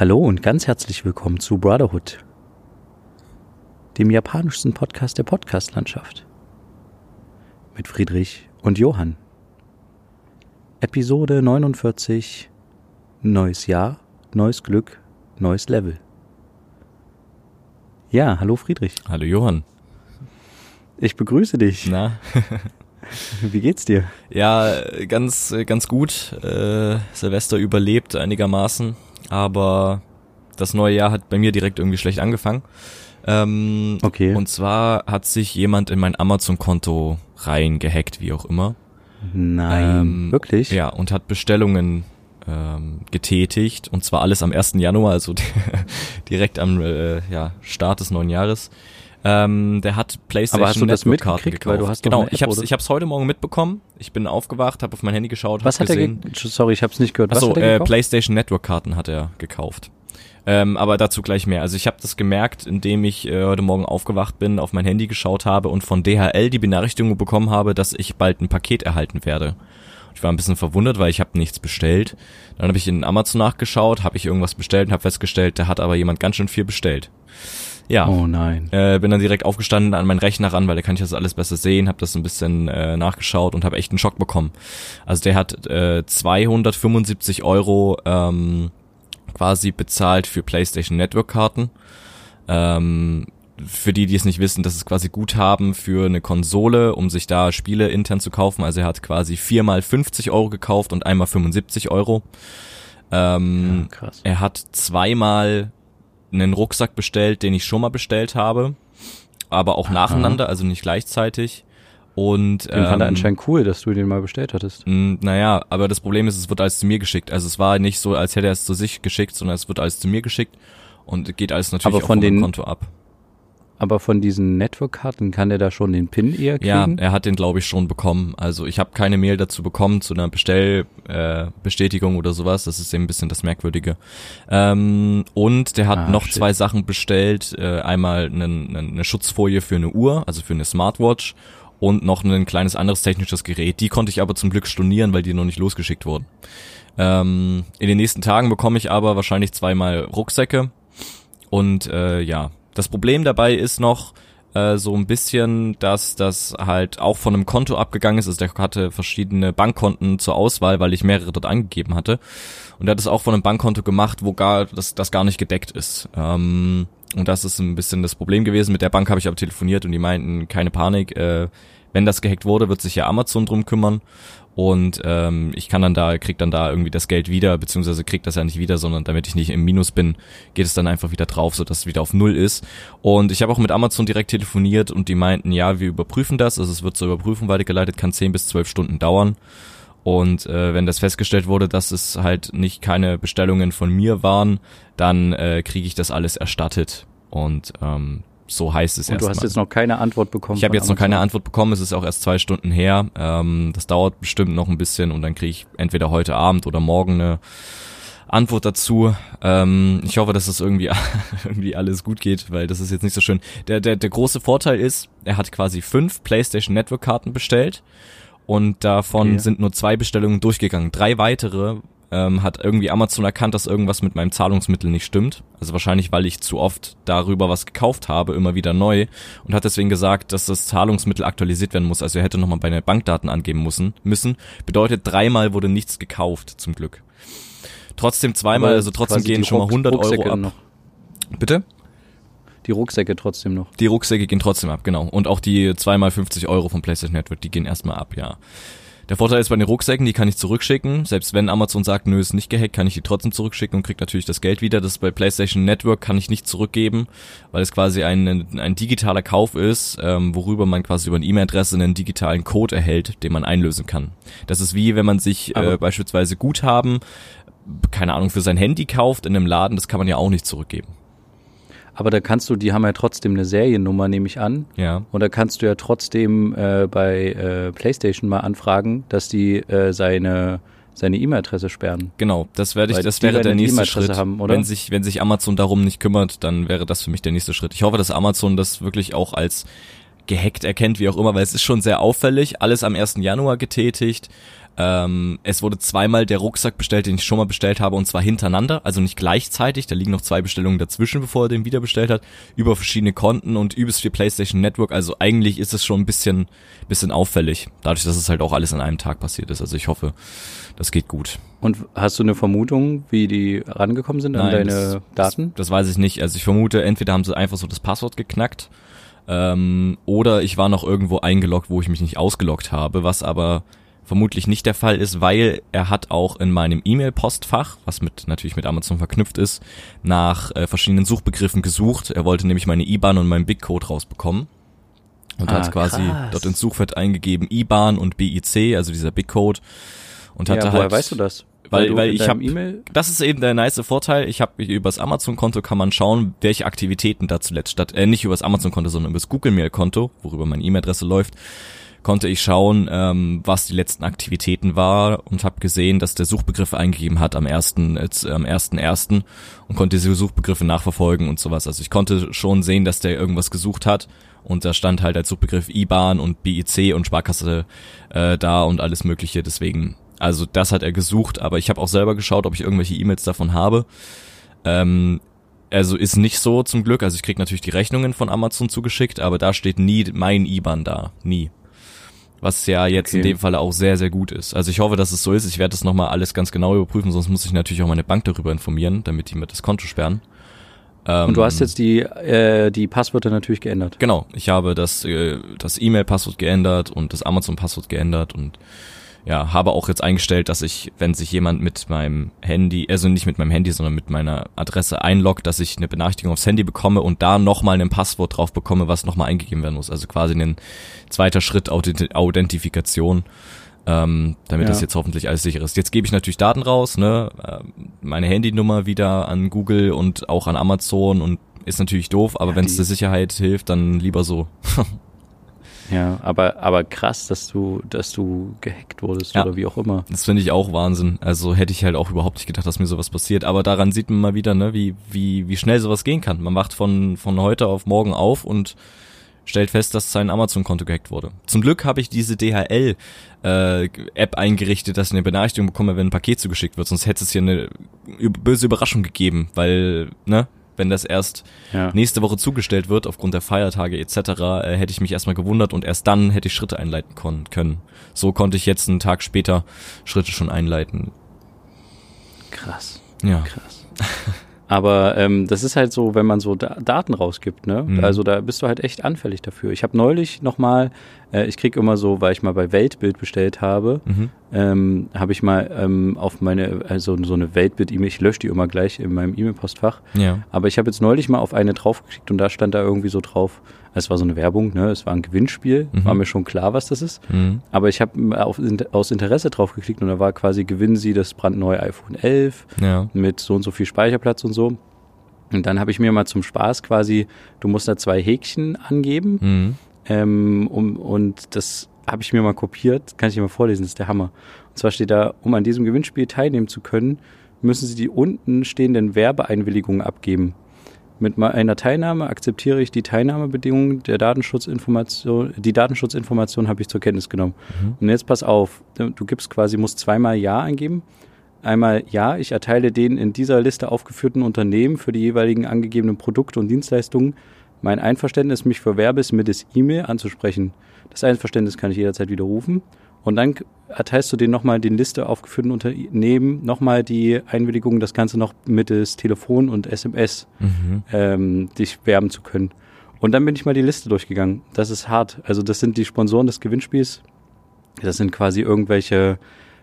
Hallo und ganz herzlich willkommen zu Brotherhood, dem japanischsten Podcast der Podcastlandschaft. Mit Friedrich und Johann. Episode 49. Neues Jahr, neues Glück, neues Level. Ja, hallo Friedrich. Hallo Johann. Ich begrüße dich. Na? Wie geht's dir? Ja, ganz, ganz gut. Äh, Silvester überlebt einigermaßen, aber das neue Jahr hat bei mir direkt irgendwie schlecht angefangen. Ähm, Okay. Und zwar hat sich jemand in mein Amazon-Konto reingehackt, wie auch immer. Nein, Ähm, wirklich? Ja, und hat Bestellungen ähm, getätigt. Und zwar alles am 1. Januar, also direkt am äh, ja, Start des neuen Jahres. Ähm, der hat PlayStation Aber hast du das Network Karten mitgekriegt? gekauft. Weil du hast genau, ich hab's, oder? ich hab's heute Morgen mitbekommen. Ich bin aufgewacht, habe auf mein Handy geschaut, Was hat er gesehen. ge Sorry, ich hab's nicht gehört. Was Achso, hat er äh? PlayStation Network Karten hat er gekauft. Ähm, aber dazu gleich mehr. Also ich habe das gemerkt, indem ich äh, heute Morgen aufgewacht bin, auf mein Handy geschaut habe und von DHL die Benachrichtigung bekommen habe, dass ich bald ein Paket erhalten werde. Ich war ein bisschen verwundert, weil ich habe nichts bestellt. Dann habe ich in Amazon nachgeschaut, habe ich irgendwas bestellt und habe festgestellt, da hat aber jemand ganz schön viel bestellt. Ja, Oh nein. äh, bin dann direkt aufgestanden an meinen Rechner ran, weil da kann ich das alles besser sehen, habe das ein bisschen äh, nachgeschaut und habe echt einen Schock bekommen. Also der hat äh, 275 Euro ähm, quasi bezahlt für PlayStation Network Karten. Ähm, für die, die es nicht wissen, das ist quasi Guthaben für eine Konsole, um sich da Spiele intern zu kaufen. Also er hat quasi viermal 50 Euro gekauft und einmal 75 Euro. Ähm, Ja, krass. er hat zweimal einen Rucksack bestellt, den ich schon mal bestellt habe, aber auch nacheinander, also nicht gleichzeitig. Und Den fand er ähm, anscheinend cool, dass du den mal bestellt hattest. naja, aber das Problem ist, es wird alles zu mir geschickt. Also es war nicht so, als hätte er es zu sich geschickt, sondern es wird alles zu mir geschickt und geht alles natürlich Aber auch von von meinem den- Konto ab. Aber von diesen Network-Karten kann der da schon den PIN eher Ja, kriegen? er hat den glaube ich schon bekommen. Also ich habe keine Mail dazu bekommen zu einer Bestellbestätigung äh, oder sowas. Das ist eben ein bisschen das Merkwürdige. Ähm, und der hat Ah, noch shit. zwei Sachen bestellt. Äh, einmal eine Schutzfolie für eine Uhr, also für eine Smartwatch und noch ein kleines anderes technisches Gerät. Die konnte ich aber zum Glück stornieren, weil die noch nicht losgeschickt wurden. Ähm, in den nächsten Tagen bekomme ich aber wahrscheinlich zweimal Rucksäcke. Und äh, ja, das Problem dabei ist noch äh, so ein bisschen, dass das halt auch von einem Konto abgegangen ist. Also der hatte verschiedene Bankkonten zur Auswahl, weil ich mehrere dort angegeben hatte. Und er hat es auch von einem Bankkonto gemacht, wo gar das, das gar nicht gedeckt ist. Ähm, und das ist ein bisschen das Problem gewesen. Mit der Bank habe ich aber telefoniert und die meinten, keine Panik, äh, wenn das gehackt wurde, wird sich ja Amazon drum kümmern. Und ähm, ich kann dann da, krieg dann da irgendwie das Geld wieder, beziehungsweise krieg das ja nicht wieder, sondern damit ich nicht im Minus bin, geht es dann einfach wieder drauf, sodass es wieder auf Null ist. Und ich habe auch mit Amazon direkt telefoniert und die meinten, ja, wir überprüfen das. Also es wird zur Überprüfung weitergeleitet, kann 10 bis 12 Stunden dauern. Und äh, wenn das festgestellt wurde, dass es halt nicht keine Bestellungen von mir waren, dann äh, kriege ich das alles erstattet. Und ähm, so heißt es Und du erstmal. hast jetzt noch keine Antwort bekommen. Ich habe jetzt noch keine. Antwort bekommen, es ist auch erst zwei Stunden her. Ähm, das dauert bestimmt noch ein bisschen und dann kriege ich entweder heute Abend oder morgen eine Antwort dazu. Ähm, ich hoffe, dass es irgendwie, irgendwie alles gut geht, weil das ist jetzt nicht so schön. Der, der, der große Vorteil ist, er hat quasi fünf PlayStation Network Karten bestellt und davon Okay. sind nur zwei Bestellungen durchgegangen. Drei weitere ähm, hat irgendwie Amazon erkannt, dass irgendwas mit meinem Zahlungsmittel nicht stimmt. Also wahrscheinlich, weil ich zu oft darüber was gekauft habe, immer wieder neu und hat deswegen gesagt, dass das Zahlungsmittel aktualisiert werden muss. Also er hätte nochmal meine Bankdaten angeben müssen. müssen. Bedeutet, dreimal wurde nichts gekauft, zum Glück. Trotzdem zweimal, Aber also trotzdem gehen schon mal Ruck- 100 Euro Rucksäcke ab. Noch. Bitte? Die Rucksäcke trotzdem noch. Die Rucksäcke gehen trotzdem ab, genau. Und auch die zweimal 50 Euro vom PlayStation Network, die gehen erstmal ab, ja. Der Vorteil ist bei den Rucksäcken, die kann ich zurückschicken. Selbst wenn Amazon sagt, nö, ist nicht gehackt, kann ich die trotzdem zurückschicken und krieg natürlich das Geld wieder. Das bei PlayStation Network kann ich nicht zurückgeben, weil es quasi ein, ein digitaler Kauf ist, ähm, worüber man quasi über eine E-Mail-Adresse einen digitalen Code erhält, den man einlösen kann. Das ist wie, wenn man sich äh, beispielsweise Guthaben, keine Ahnung, für sein Handy kauft in einem Laden, das kann man ja auch nicht zurückgeben. Aber da kannst du, die haben ja trotzdem eine Seriennummer, nehme ich an. Ja. Und da kannst du ja trotzdem äh, bei äh, PlayStation mal anfragen, dass die äh, seine seine E-Mail-Adresse sperren. Genau, das werde ich, Weil das wäre der nächste Schritt. haben, oder? Wenn sich, wenn sich Amazon darum nicht kümmert, dann wäre das für mich der nächste Schritt. Ich hoffe, dass Amazon das wirklich auch als gehackt erkennt, wie auch immer, weil es ist schon sehr auffällig, alles am 1. Januar getätigt. Ähm, es wurde zweimal der Rucksack bestellt, den ich schon mal bestellt habe, und zwar hintereinander, also nicht gleichzeitig. Da liegen noch zwei Bestellungen dazwischen, bevor er den wieder bestellt hat, über verschiedene Konten und übelst viel PlayStation Network. Also eigentlich ist es schon ein bisschen, bisschen auffällig, dadurch, dass es halt auch alles an einem Tag passiert ist. Also ich hoffe, das geht gut. Und hast du eine Vermutung, wie die rangekommen sind an Nein, deine das, Daten? Das, das weiß ich nicht. Also ich vermute, entweder haben sie einfach so das Passwort geknackt ähm, oder ich war noch irgendwo eingeloggt, wo ich mich nicht ausgeloggt habe, was aber vermutlich nicht der Fall ist, weil er hat auch in meinem E-Mail-Postfach, was mit natürlich mit Amazon verknüpft ist, nach äh, verschiedenen Suchbegriffen gesucht. Er wollte nämlich meine IBAN und meinen Big-Code rausbekommen und Ah, hat quasi krass. dort ins Suchfeld eingegeben IBAN und BIC, also dieser Big-Code und hatte ja, halt woher weißt du das? Weil- weil in ich deinem hab- E-Mail das ist eben der nice Vorteil. Ich habe übers Amazon-Konto kann man schauen, welche Aktivitäten da zuletzt statt, äh, nicht übers Amazon-Konto, sondern übers Google-Mail-Konto, worüber meine E-Mail-Adresse läuft, konnte ich schauen, ähm, was die letzten Aktivitäten war und habe gesehen, dass der Suchbegriff eingegeben hat am ersten, jetzt, am ersten ersten und konnte diese Suchbegriffe nachverfolgen und sowas. Also ich konnte schon sehen, dass der irgendwas gesucht hat und da stand halt als Suchbegriff IBAN und BIC und Sparkasse äh, da und alles Mögliche. Deswegen, also das hat er gesucht, aber ich habe auch selber geschaut, ob ich irgendwelche E-Mails davon habe. Ähm, also ist nicht so zum Glück. Also ich krieg natürlich die Rechnungen von Amazon zugeschickt, aber da steht nie mein IBAN da. Nie. Was ja jetzt in Okay. dem Falle auch sehr, sehr gut ist. Also ich hoffe, dass es so ist. Ich werde das nochmal alles ganz genau überprüfen, sonst muss ich natürlich auch meine Bank darüber informieren, damit die mir das Konto sperren. Ähm, und du hast jetzt die äh, die Passwörter natürlich geändert. Genau, ich habe das, äh, das E-Mail-Passwort geändert und das Amazon-Passwort geändert und ja, habe auch jetzt eingestellt, dass ich, wenn sich jemand mit meinem Handy, also nicht mit meinem Handy, sondern mit meiner Adresse einloggt, dass ich eine Benachrichtigung aufs Handy bekomme und da nochmal ein Passwort drauf bekomme, was nochmal eingegeben werden muss. Also quasi ein zweiter Schritt Authenti- Authentifikation, ähm, damit Ja. das jetzt hoffentlich alles sicher ist. Jetzt gebe ich natürlich Daten raus, ne, ähm, meine Handynummer wieder an Google und auch an Amazon und ist natürlich doof, aber Ja, wenn es der Sicherheit hilft, dann lieber so. Ja, aber aber krass, dass du dass du gehackt wurdest Ja. oder wie auch immer. Das finde ich auch Wahnsinn. Also hätte ich halt auch überhaupt nicht gedacht, dass mir sowas passiert. Aber daran sieht man mal wieder, ne, wie, wie, wie schnell sowas gehen kann. Man wacht von, von heute auf morgen auf und stellt fest, dass sein Amazon-Konto gehackt wurde. Zum Glück habe ich diese DHL-App eingerichtet, dass ich eine Benachrichtigung bekomme, wenn ein Paket zugeschickt wird. Sonst hätte es hier eine böse Überraschung gegeben, weil, ne, wenn das erst Ja. nächste Woche zugestellt wird aufgrund der Feiertage etc., äh, hätte ich mich erstmal gewundert und erst dann hätte ich Schritte einleiten können. So konnte ich jetzt einen Tag später Schritte schon einleiten. Krass. Ja. Krass. Aber ähm, das ist halt so, wenn man so da Daten rausgibt, ne? Mhm. Also da bist du halt echt anfällig dafür. Ich habe neulich nochmal, äh, ich krieg immer so, weil ich mal bei Weltbild bestellt habe, Mhm. ähm, habe ich mal ähm, auf meine, also so eine Weltbild-E-Mail, ich lösche die immer gleich in meinem E-Mail-Postfach, Ja. aber ich habe jetzt neulich mal auf eine draufgeklickt und da stand da irgendwie so drauf, es war so eine Werbung, ne? Es war ein Gewinnspiel, Mhm. war mir schon klar, was das ist. Mhm. Aber ich habe auf, aus Interesse draufgeklickt und da war quasi, gewinnen Sie das brandneue iPhone 11 Ja. mit so und so viel Speicherplatz und so. Und dann habe ich mir mal zum Spaß quasi, du musst da zwei Häkchen angeben Mhm. ähm, um, und das habe ich mir mal kopiert, kann ich dir mal vorlesen, das ist der Hammer. Und zwar steht da, um an diesem Gewinnspiel teilnehmen zu können, müssen Sie die unten stehenden Werbeeinwilligungen abgeben. Mit meiner Teilnahme akzeptiere ich die Teilnahmebedingungen der Datenschutzinformation, die Datenschutzinformation habe ich zur Kenntnis genommen. Mhm. Und jetzt pass auf, du gibst quasi, musst zweimal Ja eingeben. Einmal Ja, ich erteile den in dieser Liste aufgeführten Unternehmen für die jeweiligen angegebenen Produkte und Dienstleistungen mein Einverständnis, mich für Werbes mittels E-Mail anzusprechen. Das Einverständnis kann ich jederzeit widerrufen. Und dann erteilst du den nochmal den Liste aufgeführten Unternehmen nochmal die Einwilligung, das Ganze noch mittels Telefon und SMS Mhm. ähm, dich werben zu können. Und dann bin ich mal die Liste durchgegangen. Das ist hart. Also das sind die Sponsoren des Gewinnspiels. Das sind quasi irgendwelche,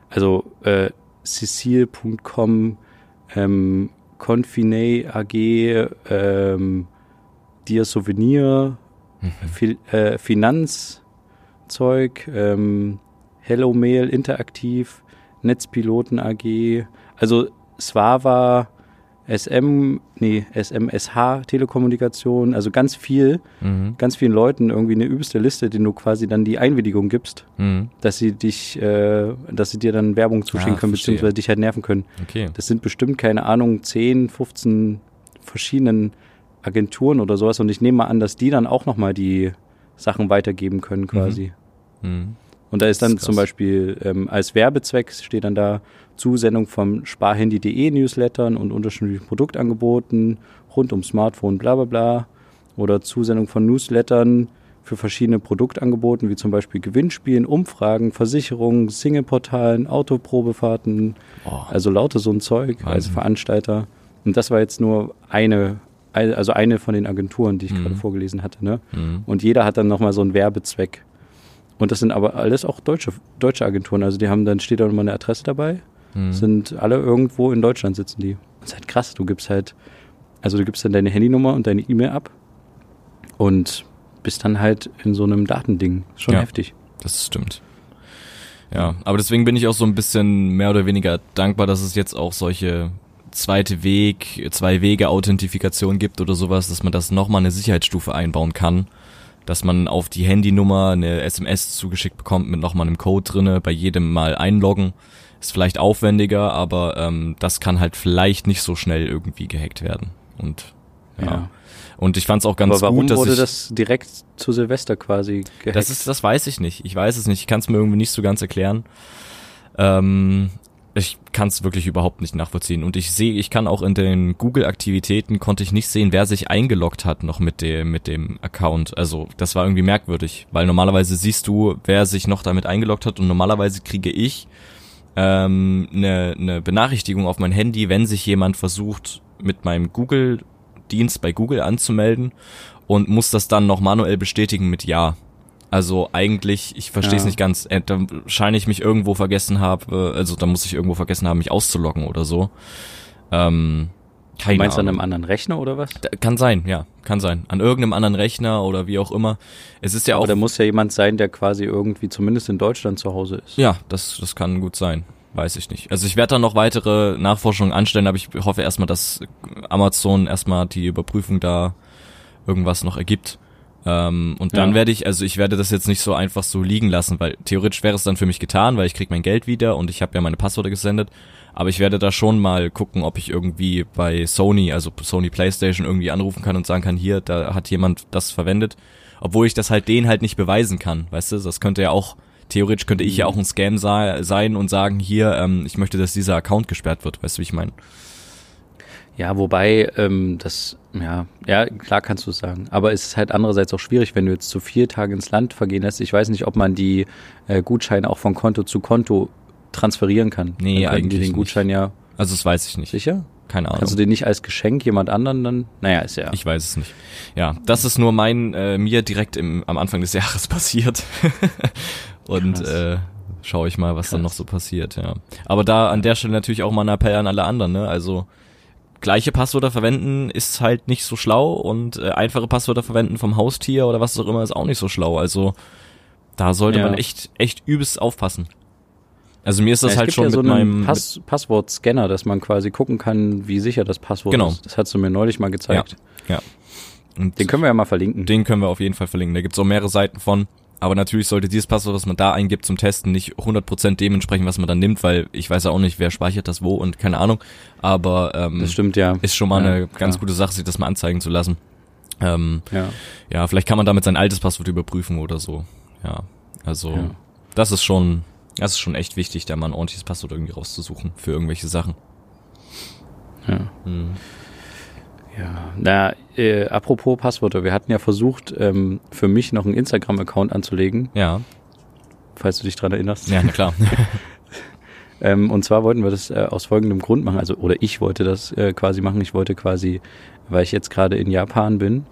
also äh, Cecile.com, ähm, Confine AG, ähm, Dir Souvenir, Fi äh, Finanzzeug, ähm, Hello Mail Interaktiv, Netzpiloten AG, also Swava, SM, nee, SMSH Telekommunikation, also ganz viel, Mhm. ganz vielen Leuten irgendwie eine übelste Liste, denen du quasi dann die Einwilligung gibst, Mhm. dass sie dich, äh, dass sie dir dann Werbung zuschicken Ah, können, verstehe. beziehungsweise dich halt nerven können. Okay. Das sind bestimmt, keine Ahnung, 10, 15 verschiedenen Agenturen oder sowas und ich nehme mal an, dass die dann auch nochmal die Sachen weitergeben können quasi. Mhm. Und da ist dann ist zum. Beispiel ähm, als Werbezweck steht dann da Zusendung vom Sparhandy.de Newslettern und unterschiedlichen Produktangeboten rund um Smartphone, bla bla bla. Oder Zusendung von Newslettern für verschiedene Produktangeboten, wie zum Beispiel Gewinnspielen, Umfragen, Versicherungen, Singleportalen, Autoprobefahrten, Boah. also lauter so ein Zeug als Wahnsinn. Veranstalter. Und das war jetzt nur eine, also eine von den Agenturen, die ich Mhm. gerade vorgelesen hatte. Ne? Mhm. Und jeder hat dann nochmal so einen Werbezweck. Und das sind aber alles auch deutsche, deutsche Agenturen. Also die haben dann, steht da nochmal eine Adresse dabei, Mhm. sind alle irgendwo in Deutschland sitzen die. Das ist halt krass. Du gibst halt, also du gibst dann deine Handynummer und deine E-Mail ab und bist dann halt in so einem Datending. Schon Ja. heftig. Das stimmt. Ja, aber deswegen bin ich auch so ein bisschen mehr oder weniger dankbar, dass es jetzt auch solche zweite Weg, zwei Wege Authentifikation gibt oder sowas, dass man das nochmal eine Sicherheitsstufe einbauen kann, dass man auf die Handynummer eine SMS zugeschickt bekommt mit nochmal einem Code drinne, bei jedem Mal einloggen. Ist vielleicht aufwendiger, aber ähm, das kann halt vielleicht nicht so schnell irgendwie gehackt werden. Und ja. Ja. Und ich fand es auch ganz aber warum gut, dass wurde ich das direkt zu Silvester quasi gehackt? das ist, das weiß ich nicht. Ich weiß es nicht. Ich kann es mir irgendwie nicht so ganz erklären. Ähm, ich kann es wirklich überhaupt nicht nachvollziehen. Und ich sehe, ich kann auch in den Google-Aktivitäten konnte ich nicht sehen, wer sich eingeloggt hat noch mit dem mit dem Account. Also das war irgendwie merkwürdig, weil normalerweise siehst du, wer sich noch damit eingeloggt hat und normalerweise kriege ich ähm, eine, eine Benachrichtigung auf mein Handy, wenn sich jemand versucht, mit meinem Google-Dienst bei Google anzumelden und muss das dann noch manuell bestätigen mit Ja. Also eigentlich, ich verstehe es Ja. nicht ganz. Äh, Da scheine ich mich irgendwo vergessen habe, also da muss ich irgendwo vergessen haben, mich auszuloggen oder so. Ähm, keine du meinst an Ahnung. einem anderen Rechner oder was? Da- Kann sein, ja, kann sein. An irgendeinem anderen Rechner oder wie auch immer. Es ist ja auch Aber da muss ja jemand sein, der quasi irgendwie zumindest in Deutschland zu Hause ist. Ja, das, das kann gut sein. Weiß ich nicht. Also ich werde dann noch weitere Nachforschungen anstellen, aber ich hoffe erstmal, dass Amazon erstmal die Überprüfung da irgendwas noch ergibt. Ähm, und dann Ja. werde ich, also ich werde das jetzt nicht so einfach so liegen lassen, weil theoretisch wäre es dann für mich getan, weil ich krieg mein Geld wieder und ich habe ja meine Passwörter gesendet. Aber ich werde da schon mal gucken, ob ich irgendwie bei Sony, also Sony PlayStation irgendwie anrufen kann und sagen kann, hier, da hat jemand das verwendet. Obwohl ich das halt denen halt nicht beweisen kann, weißt du? Das könnte ja auch, theoretisch könnte ich ja auch ein Scam sein und sagen, hier, ähm, ich möchte, dass dieser Account gesperrt wird, weißt du, wie ich meine? Ja, wobei ähm, das, ja, ja, klar kannst du es sagen. Aber es ist halt andererseits auch schwierig, wenn du jetzt zu vier Tage ins Land vergehen lässt. Ich weiß nicht, ob man die äh, Gutscheine auch von Konto zu Konto transferieren kann. Nee, Dann eigentlich den Gutschein ja Also das weiß ich nicht. sicher. Keine Ahnung. Kannst du den nicht als Geschenk jemand anderen dann? Naja, ist ja. Ich weiß es nicht. Ja, das ist nur mein äh, mir direkt im, am Anfang des Jahres passiert. Und Krass. äh, schaue ich mal, was dann Krass. noch so passiert, ja. Aber da an der Stelle natürlich auch mal ein Appell an alle anderen, ne? Also gleiche Passwörter verwenden ist halt nicht so schlau und äh, einfache Passwörter verwenden vom Haustier oder was auch immer ist auch nicht so schlau. Also da sollte Ja. man echt echt übelst aufpassen. Also mir ist das ja, es halt gibt schon ja so mit meinem Pass Passwortscanner, dass man quasi gucken kann, wie sicher das Passwort Genau. ist. Das hast du mir neulich mal gezeigt. mit, und Den können wir ja mal verlinken. Den können wir auf jeden Fall verlinken. Da gibt's auch mehrere Seiten von. Aber natürlich sollte dieses Passwort, was man da eingibt zum Testen, nicht 100% dementsprechend, was man dann nimmt, weil ich weiß ja auch nicht, wer speichert das wo und keine Ahnung. Aber ähm, das stimmt ja. ist schon mal Ja, eine ganz gute Sache, sich das mal anzeigen zu lassen. Ähm, Ja. ja, vielleicht kann man damit sein altes Passwort überprüfen oder so. Ja, also Ja. das ist schon, das ist schon echt wichtig, da mal ein ordentliches Passwort irgendwie rauszusuchen für irgendwelche Sachen. ja. Mhm. Ja, na, äh, apropos Passwörter, wir hatten ja versucht, ähm, für mich noch einen Instagram-Account anzulegen, Ja, falls du dich dran erinnerst. ja, na klar. Ähm, und zwar wollten wir das äh, aus folgendem Grund machen, also oder ich wollte das äh, quasi machen. Ich wollte quasi, weil ich jetzt gerade in Japan bin,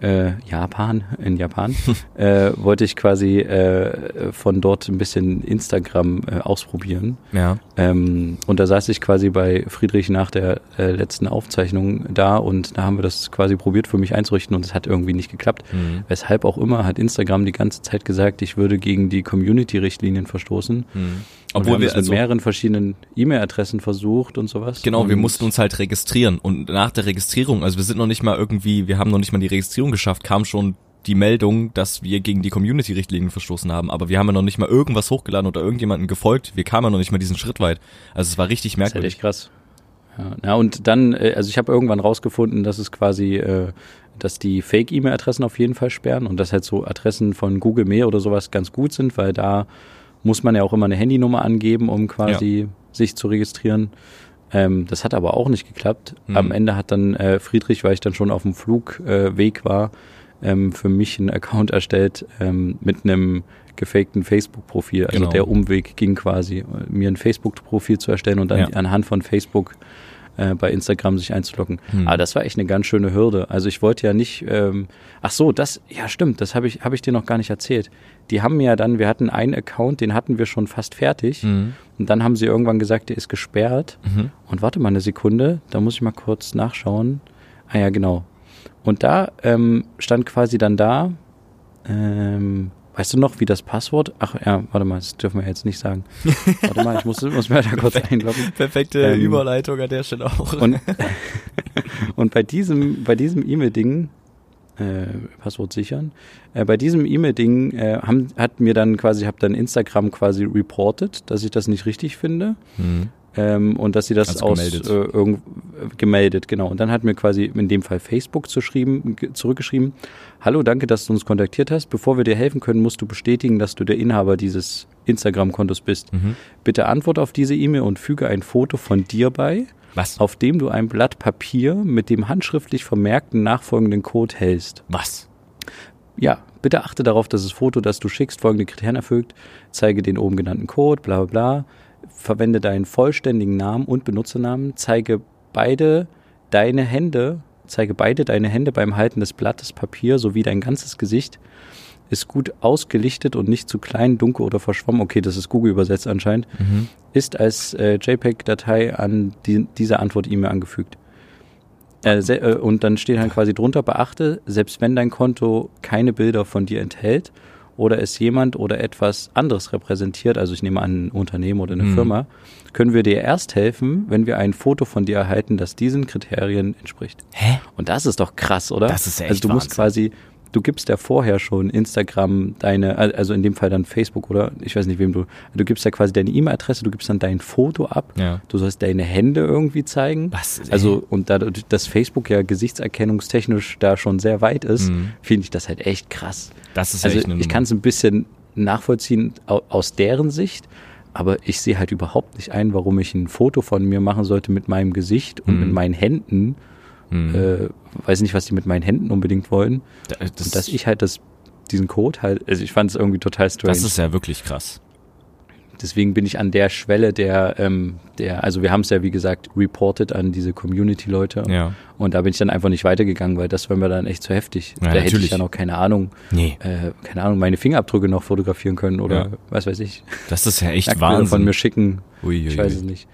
äh, Japan, in Japan, äh, wollte ich quasi äh, von dort ein bisschen Instagram äh, ausprobieren. ja, Ähm, und da saß ich quasi bei Friedrich nach der äh, letzten Aufzeichnung da und da haben wir das quasi probiert für mich einzurichten und es hat irgendwie nicht geklappt. mhm. Weshalb auch immer hat Instagram die ganze Zeit gesagt, ich würde gegen die Community-Richtlinien verstoßen. Mhm. Und Obwohl haben wir es also mit mehreren verschiedenen E-Mail-Adressen versucht und sowas. Genau, wir mussten uns halt registrieren und nach der Registrierung, also wir sind noch nicht mal irgendwie, wir haben noch nicht mal die Registrierung geschafft, kam schon die Meldung, dass wir gegen die Community-Richtlinien verstoßen haben, aber wir haben ja noch nicht mal irgendwas hochgeladen oder irgendjemanden gefolgt, wir kamen ja noch nicht mal diesen Schritt weit. Also es war richtig Das ist halt merkwürdig. echt krass. Ja, na und dann, äh, also ich habe irgendwann rausgefunden, dass es quasi, äh, dass die Fake-E-Mail-Adressen auf jeden Fall sperren und dass halt so Adressen von Google Mail oder sowas ganz gut sind, weil da muss man ja auch immer eine Handynummer angeben, um quasi ja. sich zu registrieren. Ähm, das hat aber auch nicht geklappt. Mhm. Am Ende hat dann äh, Friedrich, weil ich dann schon auf dem Flugweg äh, war, ähm, für mich einen Account erstellt ähm, mit einem gefakten Facebook-Profil. Also genau. der Umweg ging quasi, mir ein Facebook-Profil zu erstellen und dann ja. anhand von Facebook äh, bei Instagram sich einzuloggen. Hm. Aber das war echt eine ganz schöne Hürde. Also ich wollte ja nicht, ähm, ach so, das, ja stimmt, das habe ich, hab ich dir noch gar nicht erzählt. Die haben ja dann, wir hatten einen Account, den hatten wir schon fast fertig. Mhm. Und dann haben sie irgendwann gesagt, der ist gesperrt. Mhm. Und warte mal eine Sekunde, da muss ich mal kurz nachschauen. Ah ja, genau. Und da ähm, stand quasi dann da, ähm, Weißt du noch, wie das Passwort? Ach ja, warte mal, das dürfen wir jetzt nicht sagen. Warte mal, ich muss, muss mir da kurz einloggen. Perfekte ähm, Überleitung an der Stelle auch. Und, und bei diesem, bei diesem E-Mail-Ding, äh, Passwort sichern, äh, bei diesem E-Mail-Ding äh, haben, hat mir dann quasi, habe dann Instagram quasi reported, dass ich das nicht richtig finde. Mhm. Ähm, und dass sie das also aus gemeldet. Äh, irgend, gemeldet, genau. Und dann hat mir quasi in dem Fall Facebook zurückgeschrieben, Hallo, danke, dass du uns kontaktiert hast. Bevor wir dir helfen können, musst du bestätigen, dass du der Inhaber dieses Instagram-Kontos bist. Mhm. Bitte antwort auf diese E-Mail und füge ein Foto von dir bei, Was? auf dem du ein Blatt Papier mit dem handschriftlich vermerkten nachfolgenden Code hältst. Was? Ja, bitte achte darauf, dass das Foto, das du schickst, folgende Kriterien erfüllt. Zeige den oben genannten Code, bla bla bla. Verwende deinen vollständigen Namen und Benutzernamen. Zeige beide deine Hände Zeige beide deine Hände beim Halten des Blattes Papier sowie dein ganzes Gesicht. Ist gut ausgelichtet und nicht zu klein, dunkel oder verschwommen. Okay, das ist Google übersetzt anscheinend. Mhm. Ist als äh, JPEG-Datei an die, diese Antwort-E-Mail angefügt. Äh, äh, und dann steht halt quasi drunter, beachte, selbst wenn dein Konto keine Bilder von dir enthält oder es jemand oder etwas anderes repräsentiert, also ich nehme an ein Unternehmen oder eine mhm. Firma, können wir dir erst helfen, wenn wir ein Foto von dir erhalten, das diesen Kriterien entspricht. Hä? Und das ist doch krass, oder? Das ist echt Also du musst quasi du gibst ja vorher schon Instagram deine, also in dem Fall dann Facebook oder ich weiß nicht wem du, du gibst ja quasi deine E-Mail-Adresse, du gibst dann dein Foto ab, ja. du sollst deine Hände irgendwie zeigen. Was? Also und dadurch, dass Facebook ja gesichtserkennungstechnisch da schon sehr weit ist, mhm. finde ich das halt echt krass. Das ist also echt ich kann es ein bisschen nachvollziehen aus deren Sicht, aber ich sehe halt überhaupt nicht ein, warum ich ein Foto von mir machen sollte mit meinem Gesicht und mhm. mit meinen Händen Mhm. Äh, weiß nicht, was die mit meinen Händen unbedingt wollen. Das und dass ich halt das, diesen Code halt, also ich fand es irgendwie total strange. Das ist ja wirklich krass. Deswegen bin ich an der Schwelle der, ähm, der, also wir haben es ja wie gesagt reported an diese Community-Leute. Ja. Und da bin ich dann einfach nicht weitergegangen, weil das war mir dann echt zu heftig. Ja, da natürlich. hätte ich ja noch keine Ahnung, nee. äh, keine Ahnung, meine Fingerabdrücke noch fotografieren können oder ja. was weiß ich. Das ist ja echt Wahnsinn. von mir schicken. Ui, ui, ich weiß es nicht.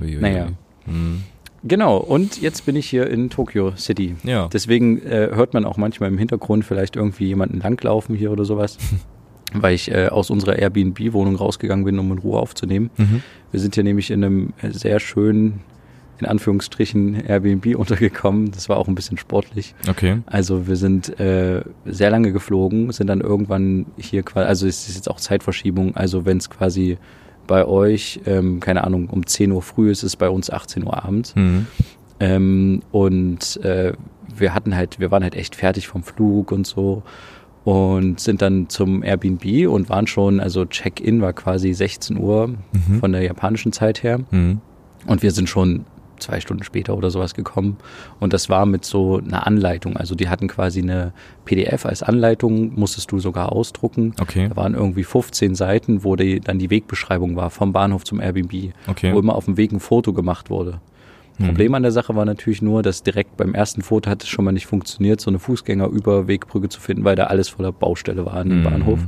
Ui, naja. Mhm. Genau, und jetzt bin ich hier in Tokyo City. Ja. Deswegen äh, hört man auch manchmal im Hintergrund vielleicht irgendwie jemanden langlaufen hier oder sowas. weil ich äh, aus unserer Airbnb-Wohnung rausgegangen bin, um in Ruhe aufzunehmen. Mhm. Wir sind hier nämlich in einem sehr schönen, in Anführungsstrichen, Airbnb untergekommen. Das war auch ein bisschen sportlich. Okay. Also wir sind äh, sehr lange geflogen, sind dann irgendwann hier quasi, also es ist jetzt auch Zeitverschiebung, also wenn es quasi bei euch, ähm, keine Ahnung, um 10 Uhr früh ist es bei uns 18 Uhr abends. Mhm. Ähm, und äh, wir hatten halt, wir waren halt echt fertig vom Flug und so und sind dann zum Airbnb und waren schon, also Check-in war quasi 16 Uhr mhm. von der japanischen Zeit her. Mhm. Und wir sind schon zwei Stunden später oder sowas gekommen. Und das war mit so einer Anleitung. Also die hatten quasi eine PDF als Anleitung, musstest du sogar ausdrucken. Okay. Da waren irgendwie 15 Seiten, wo die, dann die Wegbeschreibung war vom Bahnhof zum Airbnb, okay. wo immer auf dem Weg ein Foto gemacht wurde. Mhm. Problem an der Sache war natürlich nur, dass direkt beim ersten Foto hat es schon mal nicht funktioniert, so eine Fußgängerüberwegbrücke zu finden, weil da alles voller Baustelle war an dem mhm. Bahnhof.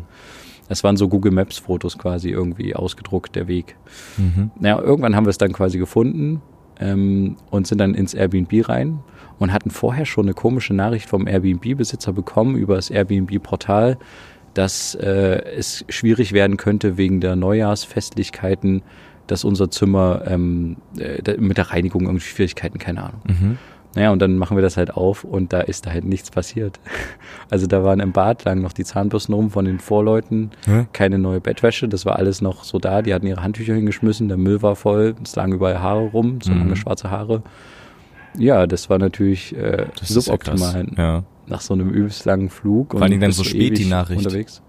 Es waren so Google Maps Fotos quasi irgendwie ausgedruckt, der Weg. Mhm. Naja, irgendwann haben wir es dann quasi gefunden ähm, und sind dann ins Airbnb rein und hatten vorher schon eine komische Nachricht vom Airbnb-Besitzer bekommen über das Airbnb-Portal, dass äh, es schwierig werden könnte wegen der Neujahrsfestlichkeiten, dass unser Zimmer ähm, äh, mit der Reinigung irgendwie Schwierigkeiten, keine Ahnung. Mhm. Naja, und dann machen wir das halt auf und da ist da halt nichts passiert. Also da waren im Bad, lagen noch die Zahnbürsten rum von den Vorleuten, hm? keine neue Bettwäsche, das war alles noch so da. Die hatten ihre Handtücher hingeschmissen, der Müll war voll, es lagen überall Haare rum, so mhm. lange schwarze Haare. Ja, das war natürlich äh, das suboptimal ja, nach so einem übelst langen Flug. Vor allem dann so spät die Nachricht. Unterwegs.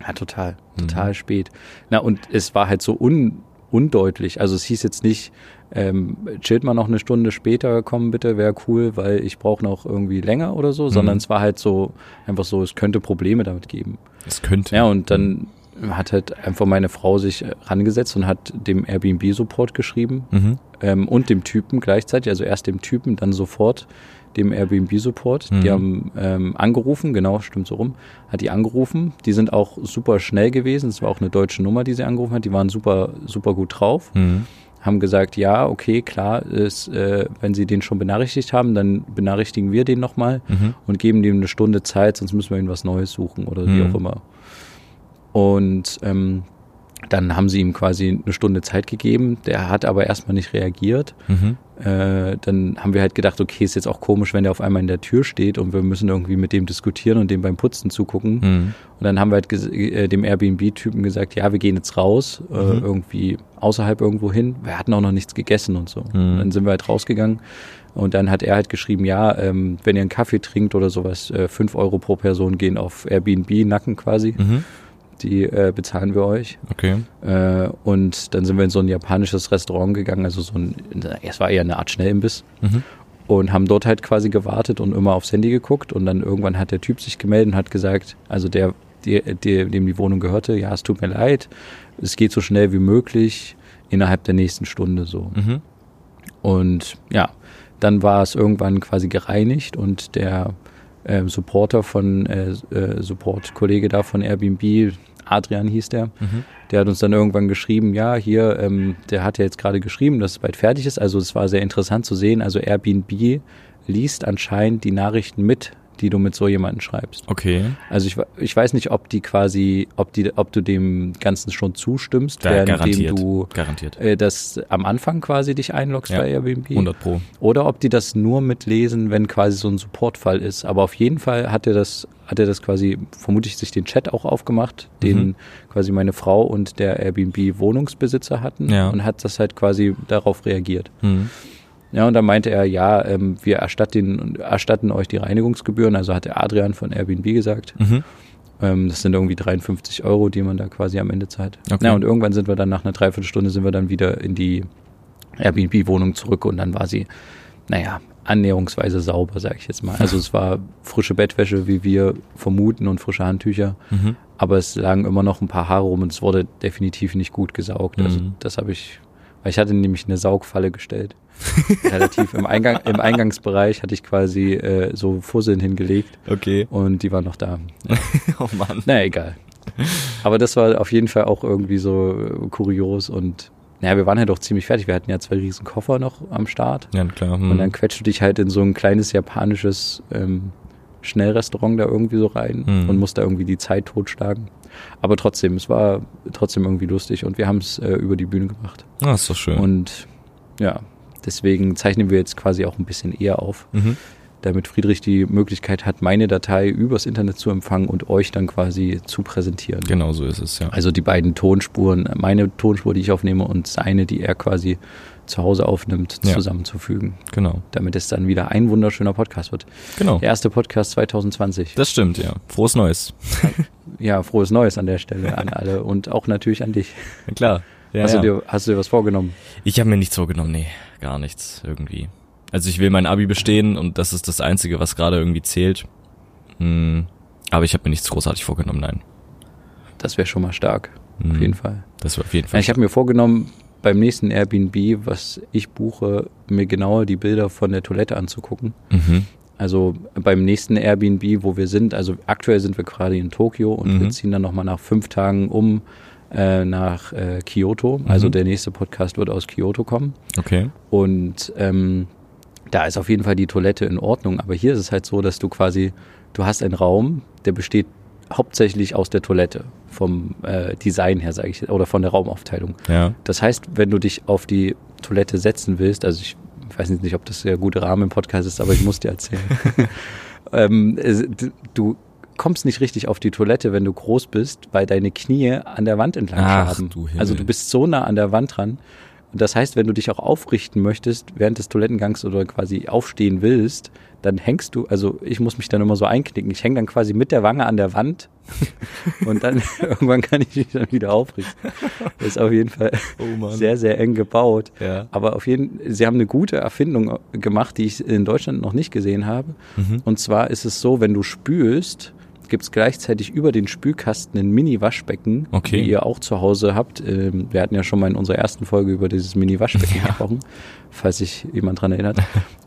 Ja, total, total mhm. spät. Na, und es war halt so un, undeutlich. Also es hieß jetzt nicht, ähm, chillt mal noch eine Stunde später kommen bitte, wäre cool, weil ich brauche noch irgendwie länger oder so, mhm. sondern es war halt so, einfach so, es könnte Probleme damit geben. Es könnte. Ja, und dann hat halt einfach meine Frau sich rangesetzt und hat dem Airbnb-Support geschrieben mhm. ähm, und dem Typen gleichzeitig, also erst dem Typen, dann sofort dem Airbnb-Support. Mhm. Die haben ähm, angerufen, genau, stimmt so rum, hat die angerufen. Die sind auch super schnell gewesen. Es war auch eine deutsche Nummer, die sie angerufen hat. Die waren super, super gut drauf. Mhm. Haben gesagt, ja, okay, klar, ist, äh, wenn sie den schon benachrichtigt haben, dann benachrichtigen wir den nochmal mhm. und geben dem eine Stunde Zeit, sonst müssen wir ihnen was Neues suchen oder wie mhm. auch immer. Und ähm, dann haben sie ihm quasi eine Stunde Zeit gegeben. Der hat aber erstmal nicht reagiert. Mhm. Äh, dann haben wir halt gedacht, okay, ist jetzt auch komisch, wenn der auf einmal in der Tür steht und wir müssen irgendwie mit dem diskutieren und dem beim Putzen zugucken. Mhm. Und dann haben wir halt äh, dem Airbnb-Typen gesagt, ja, wir gehen jetzt raus, äh, mhm. irgendwie außerhalb irgendwo hin. Wir hatten auch noch nichts gegessen und so. Und mhm. dann sind wir halt rausgegangen. Und dann hat er halt geschrieben, ja, ähm, wenn ihr einen Kaffee trinkt oder sowas, äh, fünf Euro pro Person gehen auf Airbnb, Nacken quasi. Die äh, bezahlen wir euch. Okay. Äh, und dann sind wir in so ein japanisches Restaurant gegangen, also so ein, es war eher eine Art Schnellimbiss. Mhm. Und haben dort halt quasi gewartet und immer aufs Handy geguckt. Und dann irgendwann hat der Typ sich gemeldet und hat gesagt, also der, die, die, dem die Wohnung gehörte, ja, es tut mir leid, es geht so schnell wie möglich innerhalb der nächsten Stunde so. Mhm. Und ja, dann war es irgendwann quasi gereinigt und der äh, Supporter von äh, äh, Support-Kollege da von Airbnb, Adrian hieß der, mhm. der hat uns dann irgendwann geschrieben, ja, hier, ähm, der hat ja jetzt gerade geschrieben, dass es bald fertig ist. Also es war sehr interessant zu sehen. Also Airbnb liest anscheinend die Nachrichten mit, die du mit so jemandem schreibst. Okay. Also ich, ich weiß nicht, ob die quasi, ob die, ob du dem Ganzen schon zustimmst, ja, währenddem du garantiert. Äh, das am Anfang quasi dich einloggst ja, bei Airbnb. 100 Pro. Oder ob die das nur mitlesen, wenn quasi so ein Supportfall ist. Aber auf jeden Fall hat er das, hat er das quasi, vermutlich sich den Chat auch aufgemacht, den mhm. quasi meine Frau und der Airbnb Wohnungsbesitzer hatten ja. und hat das halt quasi darauf reagiert. Mhm. Ja, und dann meinte er, ja, ähm, wir erstatten, erstatten euch die Reinigungsgebühren. Also hat der Adrian von Airbnb gesagt. Mhm. Ähm, das sind irgendwie 53 Euro, die man da quasi am Ende zahlt. Okay. Ja, und irgendwann sind wir dann nach einer Dreiviertelstunde sind wir dann wieder in die Airbnb-Wohnung zurück und dann war sie, naja, annäherungsweise sauber, sag ich jetzt mal. Also es war frische Bettwäsche, wie wir vermuten, und frische Handtücher. Mhm. Aber es lagen immer noch ein paar Haare rum und es wurde definitiv nicht gut gesaugt. Also mhm. das habe ich, weil ich hatte nämlich eine Saugfalle gestellt. relativ im, Eingang, im Eingangsbereich hatte ich quasi äh, so Fusseln hingelegt. Okay. Und die waren noch da. oh Mann. Naja, egal. Aber das war auf jeden Fall auch irgendwie so äh, kurios und naja, wir waren halt auch ziemlich fertig. Wir hatten ja zwei riesen Koffer noch am Start. Ja, klar. Hm. Und dann quetscht du dich halt in so ein kleines japanisches ähm, Schnellrestaurant da irgendwie so rein hm. und musst da irgendwie die Zeit totschlagen. Aber trotzdem, es war trotzdem irgendwie lustig und wir haben es äh, über die Bühne gemacht. Ah, ist doch schön. Und ja, Deswegen zeichnen wir jetzt quasi auch ein bisschen eher auf, mhm. Damit Friedrich die Möglichkeit hat, meine Datei übers Internet zu empfangen und euch dann quasi zu präsentieren. Genau so ist es, ja. Also die beiden Tonspuren, meine Tonspur, die ich aufnehme und seine, die er quasi zu Hause aufnimmt, ja. zusammenzufügen. Genau. Damit es dann wieder ein wunderschöner Podcast wird. Genau. Der erste Podcast 2020. Das stimmt, ja. Frohes Neues. ja, frohes Neues an der Stelle an alle und auch natürlich an dich. Ja, klar. Ja, hast, ja. Du dir, hast du dir was vorgenommen? Ich habe mir nichts vorgenommen, nee, gar nichts irgendwie. Also ich will mein Abi bestehen und das ist das Einzige, was gerade irgendwie zählt. Hm, aber ich habe mir nichts großartig vorgenommen, nein. Das wäre schon mal stark, hm, auf jeden Fall. Das wäre auf jeden Fall. Ja, ich habe mir vorgenommen, beim nächsten Airbnb, was ich buche, mir genauer die Bilder von der Toilette anzugucken. Mhm. Also beim nächsten Airbnb, wo wir sind, also aktuell sind wir gerade in Tokio und mhm. wir ziehen dann nochmal nach fünf Tagen um äh, nach äh, Kyoto. Mhm. Also der nächste Podcast wird aus Kyoto kommen. Okay. Und ähm, da ist auf jeden Fall die Toilette in Ordnung. Aber hier ist es halt so, dass du quasi, du hast einen Raum, der besteht hauptsächlich aus der Toilette vom äh, Design her, sage ich, oder von der Raumaufteilung. Ja. Das heißt, wenn du dich auf die Toilette setzen willst, also ich weiß nicht, ob das der gute Rahmen im Podcast ist, aber ich muss dir erzählen. ähm, du kommst nicht richtig auf die Toilette, wenn du groß bist, weil deine Knie an der Wand entlang Ach, schaben. Du also du bist so nah an der Wand dran. Und das heißt, wenn du dich auch aufrichten möchtest während des Toilettengangs oder quasi aufstehen willst, dann hängst du, also ich muss mich dann immer so einknicken. Ich hänge dann quasi mit der Wange an der Wand und dann irgendwann kann ich mich dann wieder aufrichten. Das ist auf jeden Fall Oh sehr, sehr eng gebaut. Ja. Aber auf jeden sie haben eine gute Erfindung gemacht, die ich in Deutschland noch nicht gesehen habe. Mhm. Und zwar ist es so, wenn du spülst, gibt es gleichzeitig über den Spülkasten ein Mini-Waschbecken, Okay. wie ihr auch zu Hause habt. Ähm, Wir hatten ja schon mal in unserer ersten Folge über dieses Mini-Waschbecken gesprochen, falls sich jemand dran erinnert.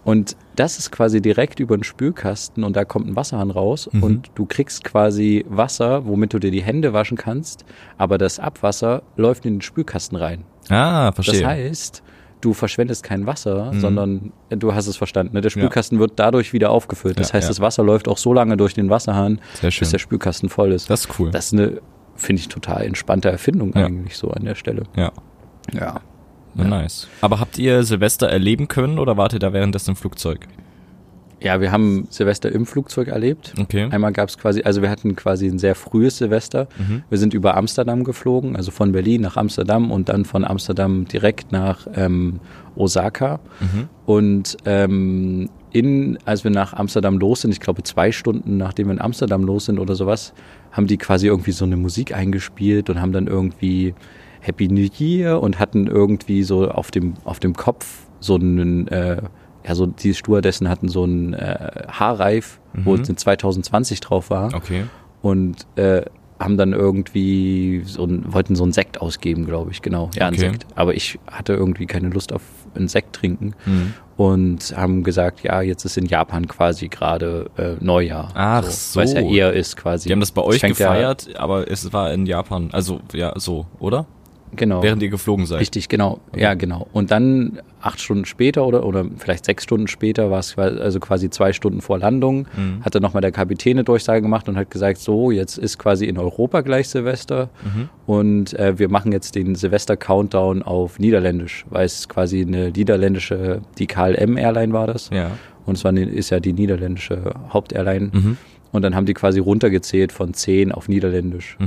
Und das ist quasi direkt über den Spülkasten und da kommt ein Wasserhahn raus Mhm. und du kriegst quasi Wasser, womit du dir die Hände waschen kannst, aber das Abwasser läuft in den Spülkasten rein. Ah, verstehe. Das heißt, du verschwendest kein Wasser, Mhm. sondern äh, du hast es verstanden. Ne? Der Spülkasten wird dadurch wieder aufgefüllt. Das Ja, heißt, ja. das Wasser läuft auch so lange durch den Wasserhahn, bis der Spülkasten voll ist. Das ist cool. Das ist eine, finde ich, total entspannte Erfindung Ja. eigentlich so an der Stelle. ja. Ja. Ja, nice. Aber habt ihr Silvester erleben können oder wart ihr da währenddessen im Flugzeug? Ja, wir haben Silvester im Flugzeug erlebt. Okay. Einmal gab es quasi, also wir hatten quasi ein sehr frühes Silvester. Mhm. Wir sind über Amsterdam geflogen, also von Berlin nach Amsterdam und dann von Amsterdam direkt nach ähm, Osaka. Mhm. Und ähm, in, als wir nach Amsterdam los sind, ich glaube zwei Stunden nachdem wir in Amsterdam los sind oder sowas, haben die quasi irgendwie so eine Musik eingespielt und haben dann irgendwie Happy New Year und hatten irgendwie so auf dem, auf dem Kopf so einen, äh, ja, so die Stewardessen hatten so einen äh, Haarreif, wo Mhm. es in 2020 drauf war Okay. und äh, haben dann irgendwie so ein, wollten so einen Sekt ausgeben, glaube ich, genau. Ja, einen Okay. Sekt. Aber ich hatte irgendwie keine Lust auf einen Sekt trinken Mhm. und haben gesagt, ja, jetzt ist in Japan quasi gerade äh, Neujahr. Ach so. Weil es ja eher ist quasi. Die haben das bei euch gefeiert, aber es war in Japan. Also, ja, so, oder? Genau. Während ihr geflogen seid. Richtig, genau. Ja, genau. Und dann acht Stunden später oder, oder vielleicht sechs Stunden später war es also quasi zwei Stunden vor Landung, Mhm. hat dann nochmal der Kapitän eine Durchsage gemacht und hat gesagt, so, jetzt ist quasi in Europa gleich Silvester Mhm. und äh, wir machen jetzt den Silvester-Countdown auf Niederländisch, weil es quasi eine niederländische, die KLM-Airline war das. Ja. Und es war, eine- ist ja die niederländische Hauptairline. Mhm. Und dann haben die quasi runtergezählt von 10 auf Niederländisch.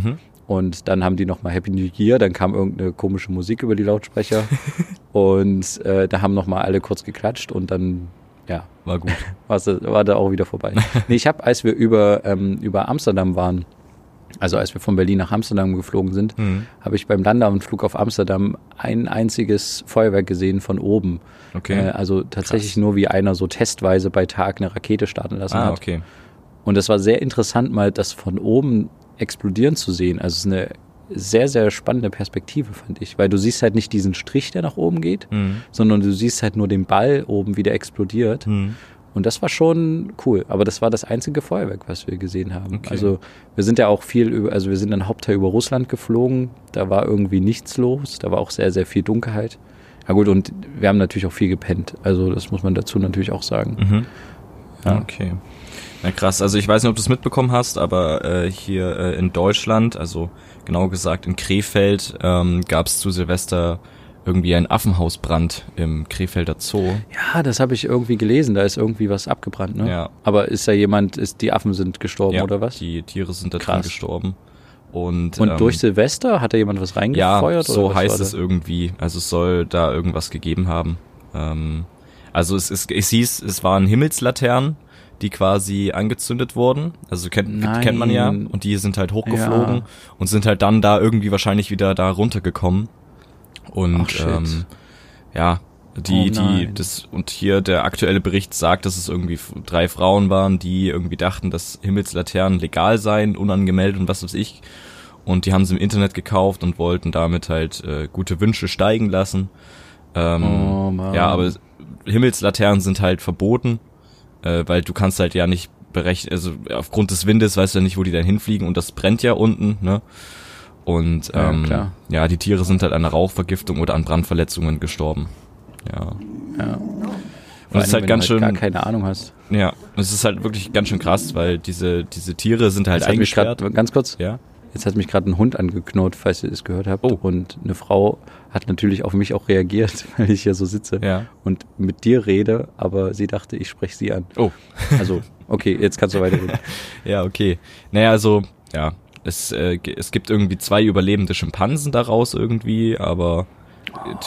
Und dann haben die nochmal Happy New Year, dann kam irgendeine komische Musik über die Lautsprecher. und äh, da haben nochmal alle kurz geklatscht und dann, ja, War gut. war da auch wieder vorbei. nee, ich habe, als wir über, ähm, über Amsterdam waren, also als wir von Berlin nach Amsterdam geflogen sind, Mhm. habe ich beim Landeanflug auf Amsterdam ein einziges Feuerwerk gesehen von oben. Okay. Äh, also tatsächlich nur wie einer so testweise bei Tag eine Rakete starten lassen ah, hat. okay. Und es war sehr interessant, mal das von oben explodieren zu sehen. Also es ist eine sehr, sehr spannende Perspektive, fand ich. Weil du siehst halt nicht diesen Strich, der nach oben geht, Mhm. sondern du siehst halt nur den Ball oben, wie der explodiert. Mhm. Und das war schon cool. Aber das war das einzige Feuerwerk, was wir gesehen haben. Okay. Also wir sind ja auch viel über, also wir sind dann Hauptteil über Russland geflogen. Da war irgendwie nichts los. Da war auch sehr, sehr viel Dunkelheit. Ja gut, und wir haben natürlich auch viel gepennt. Also das muss man dazu natürlich auch sagen. Mhm. Ja. Okay. Na krass, also ich weiß nicht, ob du es mitbekommen hast, aber äh, hier äh, in Deutschland, also genau gesagt in Krefeld, ähm, gab es zu Silvester irgendwie einen Affenhausbrand im Krefelder Zoo. Ja, das habe ich irgendwie gelesen. Da ist irgendwie was abgebrannt, ne? Ja. Aber ist da jemand, ist die Affen sind gestorben Ja, oder was? Die Tiere sind da drin Krass. gestorben. Und, Und ähm, durch Silvester hat da jemand was Ja, reingefeuert? so oder heißt es irgendwie. Also es soll da irgendwas gegeben haben. Ähm, also es, es, es hieß, es waren Himmelslaternen, die quasi angezündet wurden. Also kennt, Nein. kennt man ja. Und die sind halt hochgeflogen Ja. und sind halt dann da irgendwie wahrscheinlich wieder da runtergekommen. Und Ach, ähm, ja, die, Oh die, das, und hier der aktuelle Bericht sagt, dass es irgendwie drei Frauen waren, die irgendwie dachten, dass Himmelslaternen legal seien, unangemeldet und was weiß ich. Und die haben sie im Internet gekauft und wollten damit halt äh, gute Wünsche steigen lassen. Ähm, Oh, Mann. ja, aber Himmelslaternen sind halt verboten, äh, weil du kannst halt ja nicht berechnen, also aufgrund des Windes weißt du ja nicht, wo die dann hinfliegen und das brennt ja unten, ne? Und Ja, ähm, klar. ja, die Tiere sind halt an Rauchvergiftung oder an Brandverletzungen gestorben. Ja. Ja. Und es ist halt ganz du schön, gar keine Ahnung hast. ja, es ist halt wirklich ganz schön krass, weil diese, diese Tiere sind halt Jetzt eingesperrt. grad, ganz kurz, Ja. jetzt hat mich gerade ein Hund angeknurrt, falls ihr es gehört habt. Oh. Und eine Frau hat natürlich auf mich auch reagiert, weil ich hier so sitze Ja. und mit dir rede, aber sie dachte, ich spreche sie an. Oh. Also, okay, jetzt kannst du weiterreden. Ja, okay. Naja, also, ja, es, äh, es gibt irgendwie zwei überlebende Schimpansen daraus irgendwie, aber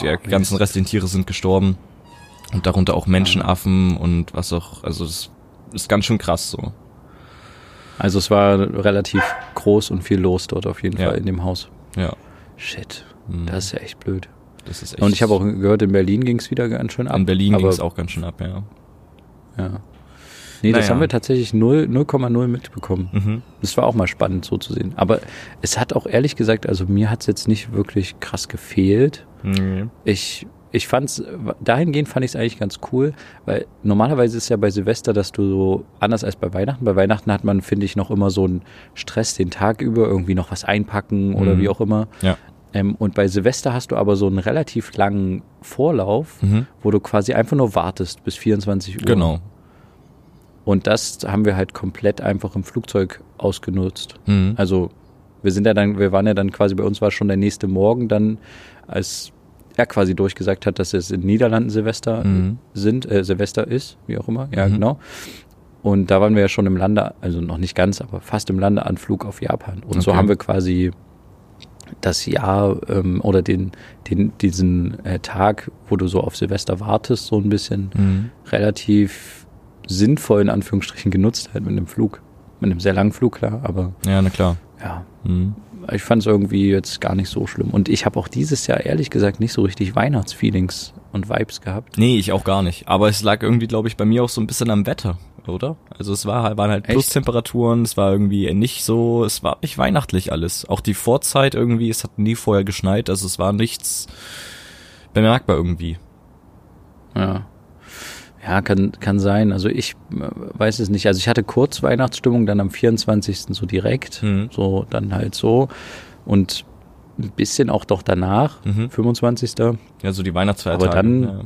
die ganzen restlichen Tiere sind gestorben. Und darunter auch Menschenaffen und was auch, also das ist ganz schön krass so. Also es war relativ groß und viel los dort auf jeden Ja. Fall in dem Haus. Ja. Shit, Mhm. das ist ja echt blöd. Das ist echt. Und ich habe auch gehört, in Berlin ging es wieder ganz schön ab. in Berlin ging es auch ganz schön ab, ja. Ja. Nee, das Naja. haben wir tatsächlich 0 0,0 mitbekommen. Mhm. Das war auch mal spannend so zu sehen. Aber es hat auch ehrlich gesagt, also mir hat es jetzt nicht wirklich krass gefehlt. Mhm. Ich, ich fand's, dahingehend fand ich es eigentlich ganz cool, weil normalerweise ist ja bei Silvester, dass du so, anders als bei Weihnachten, bei Weihnachten hat man, finde ich, noch immer so einen Stress den Tag über, irgendwie noch was einpacken oder Mhm. wie auch immer. Ja. Ähm, und bei Silvester hast du aber so einen relativ langen Vorlauf, Mhm. wo du quasi einfach nur wartest bis 24 Uhr. Genau. Und das haben wir halt komplett einfach im Flugzeug ausgenutzt. Mhm. Also wir sind ja dann, wir waren ja dann quasi, bei uns war schon der nächste Morgen dann, als er quasi durchgesagt hat, dass es in den Niederlanden Silvester Mhm. sind, äh, Silvester ist, wie auch immer, ja Mhm. genau. Und da waren wir ja schon im Lande, also noch nicht ganz, aber fast im Landeanflug auf Japan. Und so Okay. haben wir quasi das Jahr ähm, oder den, den, diesen äh, Tag, wo du so auf Silvester wartest, so ein bisschen Mhm. relativ sinnvoll in Anführungsstrichen genutzt halt mit einem Flug. Mit einem sehr langen Flug, klar, aber Ja, na klar. ja, Mhm. ich fand es irgendwie jetzt gar nicht so schlimm. Und ich habe auch dieses Jahr ehrlich gesagt nicht so richtig Weihnachtsfeelings und Vibes gehabt. Nee, ich auch gar nicht. Aber es lag irgendwie, glaube ich, bei mir auch so ein bisschen am Wetter, oder? Also es war, waren halt? Plustemperaturen, es war irgendwie nicht so, es war nicht weihnachtlich alles. Auch die Vorzeit irgendwie, es hat nie vorher geschneit, also es war nichts bemerkbar irgendwie. Ja. Ja, kann, kann sein. Also ich äh, weiß es nicht. Also ich hatte kurz Weihnachtsstimmung, dann am 24. so direkt. Mhm. So, dann halt so. Und ein bisschen auch doch danach, Mhm. 25. Ja, so die Weihnachtsfeiertage. Aber dann- ja.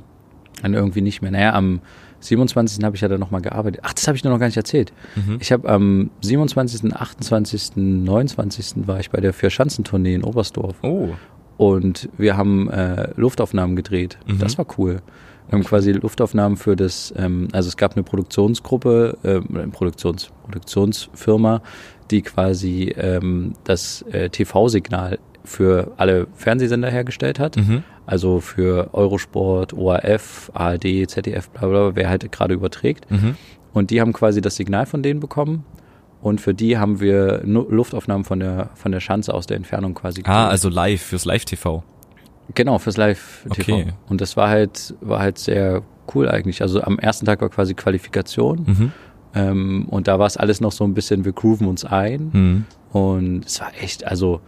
Dann irgendwie nicht mehr. Naja, am 27. habe ich ja dann nochmal gearbeitet. Ach, das habe ich nur noch gar nicht erzählt. Mhm. Ich habe am 27., 28., 29. war ich bei der Vier-Schanzentournee in Oberstdorf. Oh. Und wir haben äh, Luftaufnahmen gedreht. Mhm. Das war cool. Wir haben quasi Luftaufnahmen für das, ähm, also es gab eine Produktionsgruppe, äh, eine Produktions, Produktionsfirma, die quasi ähm, das äh, TV-Signal für alle Fernsehsender hergestellt hat. Mhm. Also für Eurosport, ORF, ARD, ZDF, bla bla, bla wer halt gerade überträgt. Mhm. Und die haben quasi das Signal von denen bekommen. Und für die haben wir Luftaufnahmen von der, von der Schanze aus der Entfernung quasi Ah, also live, fürs Live-TV. Genau, fürs Live-TV. Okay. Und das war halt, war halt sehr cool eigentlich. Also am ersten Tag war quasi Qualifikation. Mhm. Ähm, und da war es alles noch so ein bisschen, wir grooven uns ein. Mhm. Und es war echt, also,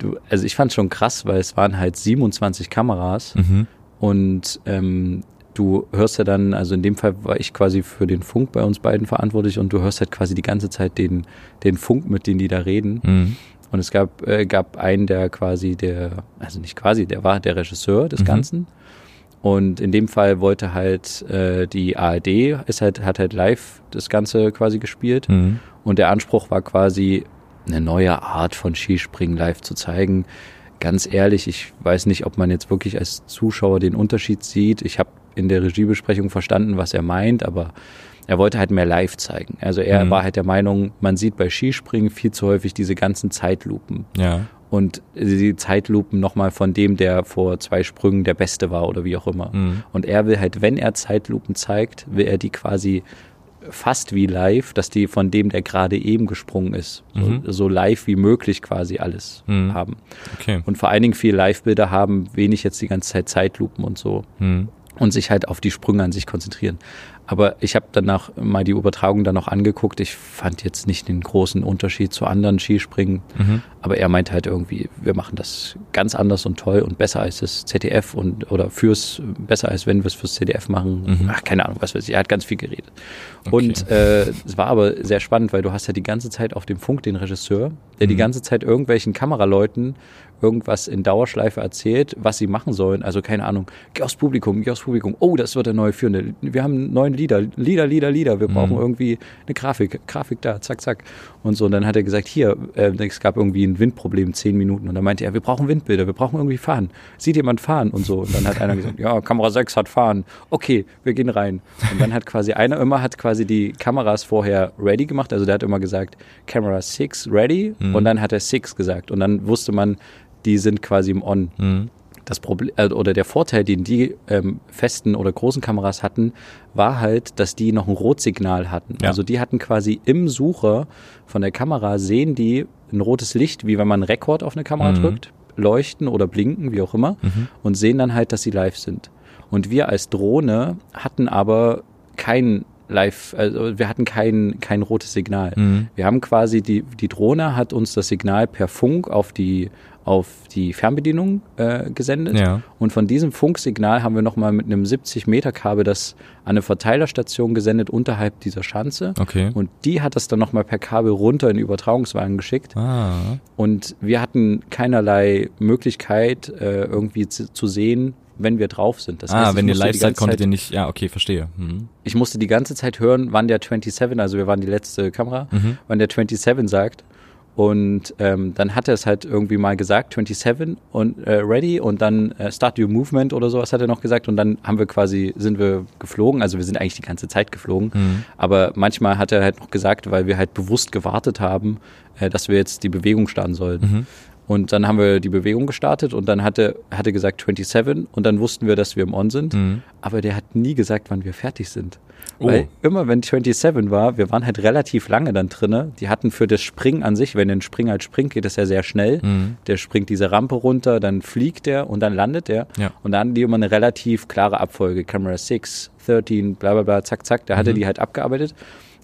du, also ich fand schon krass, weil es waren halt 27 Kameras. Mhm. Und ähm, du hörst ja dann, also in dem Fall war ich quasi für den Funk bei uns beiden verantwortlich und du hörst halt quasi die ganze Zeit den, den Funk, mit dem die da reden. Mhm. Und es gab, äh, gab einen, der quasi der, also nicht quasi, der war der Regisseur des Mhm. Ganzen. Und in dem Fall wollte halt äh, die ARD, ist halt, hat halt live das Ganze quasi gespielt. Mhm. Und der Anspruch war quasi, eine neue Art von Skispringen live zu zeigen. Ganz ehrlich, ich weiß nicht, ob man jetzt wirklich als Zuschauer den Unterschied sieht. Ich habe in der Regiebesprechung verstanden, was er meint, aber er wollte halt mehr live zeigen. Also er Mhm. war halt der Meinung, man sieht bei Skispringen viel zu häufig diese ganzen Zeitlupen. Ja. Und die Zeitlupen nochmal von dem, der vor zwei Sprüngen der Beste war oder wie auch immer. Mhm. Und er will halt, wenn er Zeitlupen zeigt, will er die quasi fast wie live, dass die von dem, der gerade eben gesprungen ist, Mhm. so, so live wie möglich quasi alles Mhm. haben. Okay. Und vor allen Dingen viel Live-Bilder haben, wenig jetzt die ganze Zeit Zeitlupen und so. Mhm. Und sich halt auf die Sprünge an sich konzentrieren. Aber ich habe danach mal die Übertragung dann noch angeguckt. Ich fand jetzt nicht den großen Unterschied zu anderen Skispringen. Mhm. Aber er meinte halt irgendwie, wir machen das ganz anders und toll und besser als das ZDF und oder fürs besser als wenn wir es fürs ZDF machen. Mhm. Ach, keine Ahnung, was weiß ich. Er hat ganz viel geredet. Okay. Und äh, es war aber sehr spannend, weil du hast ja die ganze Zeit auf dem Funk den Regisseur, der die Mhm. ganze Zeit irgendwelchen Kameraleuten irgendwas in Dauerschleife erzählt, was sie machen sollen. Also keine Ahnung, geh aufs Publikum, geh aufs Publikum. Oh, das wird der neue Führende. Wir haben neuen Lieder, Lieder, Lieder, Lieder. Wir brauchen Mhm. irgendwie eine Grafik, Grafik da, zack, zack. Und so, und dann hat er gesagt, hier, äh, es gab irgendwie ein Windproblem, zehn Minuten. Und dann meinte er, wir brauchen Windbilder, wir brauchen irgendwie fahren. Sieht jemand fahren? Und so. Und dann hat einer gesagt, ja, Kamera 6 hat fahren. Okay, wir gehen rein. Und dann hat quasi einer immer, hat quasi die Kameras vorher ready gemacht. Also der hat immer gesagt, Camera 6 ready. Mhm. Und dann hat er 6 gesagt. Und dann wusste man, die sind quasi im On. Mhm. das Problem äh, oder der Vorteil, den die ähm, festen oder großen Kameras hatten, war halt, dass die noch ein Rotsignal hatten. Ja. Also die hatten quasi im Sucher von der Kamera sehen die ein rotes Licht, wie wenn man Rekord auf eine Kamera Mhm. drückt, leuchten oder blinken, wie auch immer, und sehen dann halt, dass sie live sind. Und wir als Drohne hatten aber kein Live, also wir hatten kein, kein rotes Signal. Mhm. Wir haben quasi die, die Drohne hat uns das Signal per Funk auf die, auf die Fernbedienung äh, gesendet. Ja. Und von diesem Funksignal haben wir nochmal mit einem 70 Meter Kabel das an eine Verteilerstation gesendet unterhalb dieser Schanze. Okay. Und die hat das dann nochmal per Kabel runter in den Übertragungswagen geschickt. Ah. Und wir hatten keinerlei Möglichkeit, äh, irgendwie zu, zu sehen, wenn wir drauf sind. Das ah, heißt, wenn ihr live seid, konntet ihr nicht. Ja, okay, verstehe. Mhm. ich musste die ganze Zeit hören, wann der 27, also wir waren die letzte Kamera, Mhm. wann der 27 sagt. Und ähm, dann hat er es halt irgendwie mal gesagt, 27 und äh, ready und dann äh, start your movement oder sowas hat er noch gesagt und dann haben wir quasi, sind wir geflogen, also wir sind eigentlich die ganze Zeit geflogen, Mhm. aber manchmal hat er halt noch gesagt, weil wir halt bewusst gewartet haben, äh, dass wir jetzt die Bewegung starten sollten. Mhm. Und dann haben wir die Bewegung gestartet und dann hat er, hat er gesagt 27 und dann wussten wir, dass wir im On sind. Mhm. Aber der hat nie gesagt, wann wir fertig sind. Oh. Weil immer wenn 27 war, wir waren halt relativ lange dann drinne. Die hatten für das Springen an sich, wenn ein Springer halt springt, geht das ja sehr schnell. Mhm. Der springt diese Rampe runter, dann fliegt der und dann landet der. Ja. Und dann hatten die immer eine relativ klare Abfolge. Camera 6, 13, bla bla bla, zack, zack. Da Mhm. hatte die halt abgearbeitet.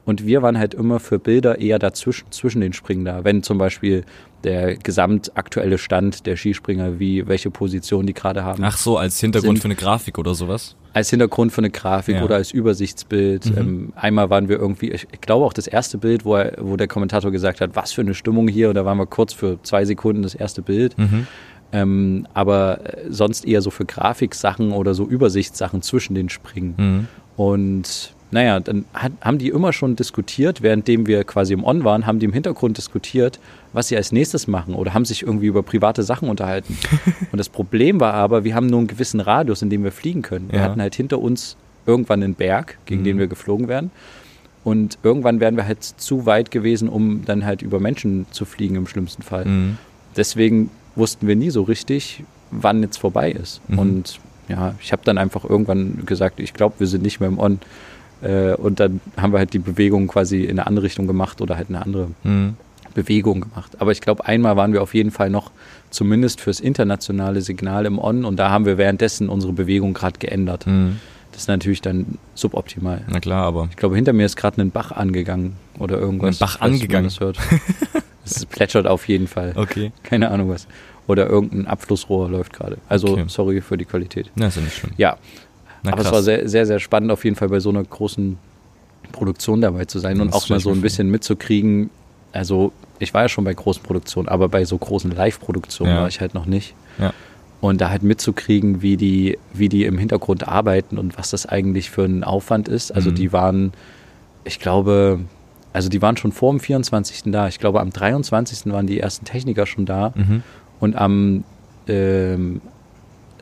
Und wir waren halt immer für Bilder eher dazwischen, zwischen den Springen da. Wenn zum Beispiel der gesamtaktuelle Stand der Skispringer, wie, welche Position die gerade haben. Ach so, als Hintergrund Sind- für eine Grafik oder sowas. Als Hintergrund für eine Grafik Ja. Mhm. oder als Übersichtsbild. Ähm, einmal waren wir irgendwie, ich, ich glaube auch das erste Bild, wo, er, wo der Kommentator gesagt hat, was für eine Stimmung hier. Und da waren wir kurz für zwei Sekunden das erste Bild. Mhm. Ähm, aber äh, sonst eher so für Grafiksachen oder so Übersichtssachen zwischen den Springen. Mhm. Und naja, dann hat, haben die immer schon diskutiert, währenddem wir quasi im On waren, haben die im Hintergrund diskutiert, was sie als nächstes machen oder haben sich irgendwie über private Sachen unterhalten. Und das Problem war aber, wir haben nur einen gewissen Radius, in dem wir fliegen können. Wir Ja. hatten halt hinter uns irgendwann einen Berg, gegen den wir geflogen wären. Und irgendwann wären wir halt zu weit gewesen, um dann halt über Menschen zu fliegen im schlimmsten Fall. Mhm. Deswegen wussten wir nie so richtig, wann jetzt vorbei ist. Mhm. Und ja, ich habe dann einfach irgendwann gesagt, ich glaube, wir sind nicht mehr im On. Äh, und dann haben wir halt die Bewegung quasi in eine andere Richtung gemacht oder halt eine andere Mhm. Bewegung gemacht. Aber ich glaube, einmal waren wir auf jeden Fall noch zumindest fürs internationale Signal im On und da haben wir währenddessen unsere Bewegung gerade geändert. Mhm. Das ist natürlich dann suboptimal. Na klar, aber. Ich glaube, hinter mir ist gerade ein Bach angegangen oder irgendwas. Ein Bach angegangen? Das hört. Es plätschert auf jeden Fall. Okay. Keine Ahnung was. Oder irgendein Abflussrohr läuft gerade. Also Okay. sorry für die Qualität. Na, ist ja nicht schlimm. Ja, Na, aber es war sehr, sehr, sehr spannend auf jeden Fall bei so einer großen Produktion dabei zu sein und Das auch mal so ein bisschen mitzukriegen. Also ich war ja schon bei großen Produktionen, aber bei so großen Live-Produktionen Ja. war ich halt noch nicht. Ja. Und da halt mitzukriegen, wie die, wie die im Hintergrund arbeiten und was das eigentlich für ein Aufwand ist. Also Mhm. die waren, ich glaube, also die waren schon vor dem 24. da. Ich glaube, am 23. waren die ersten Techniker schon da. Mhm. Und am ähm,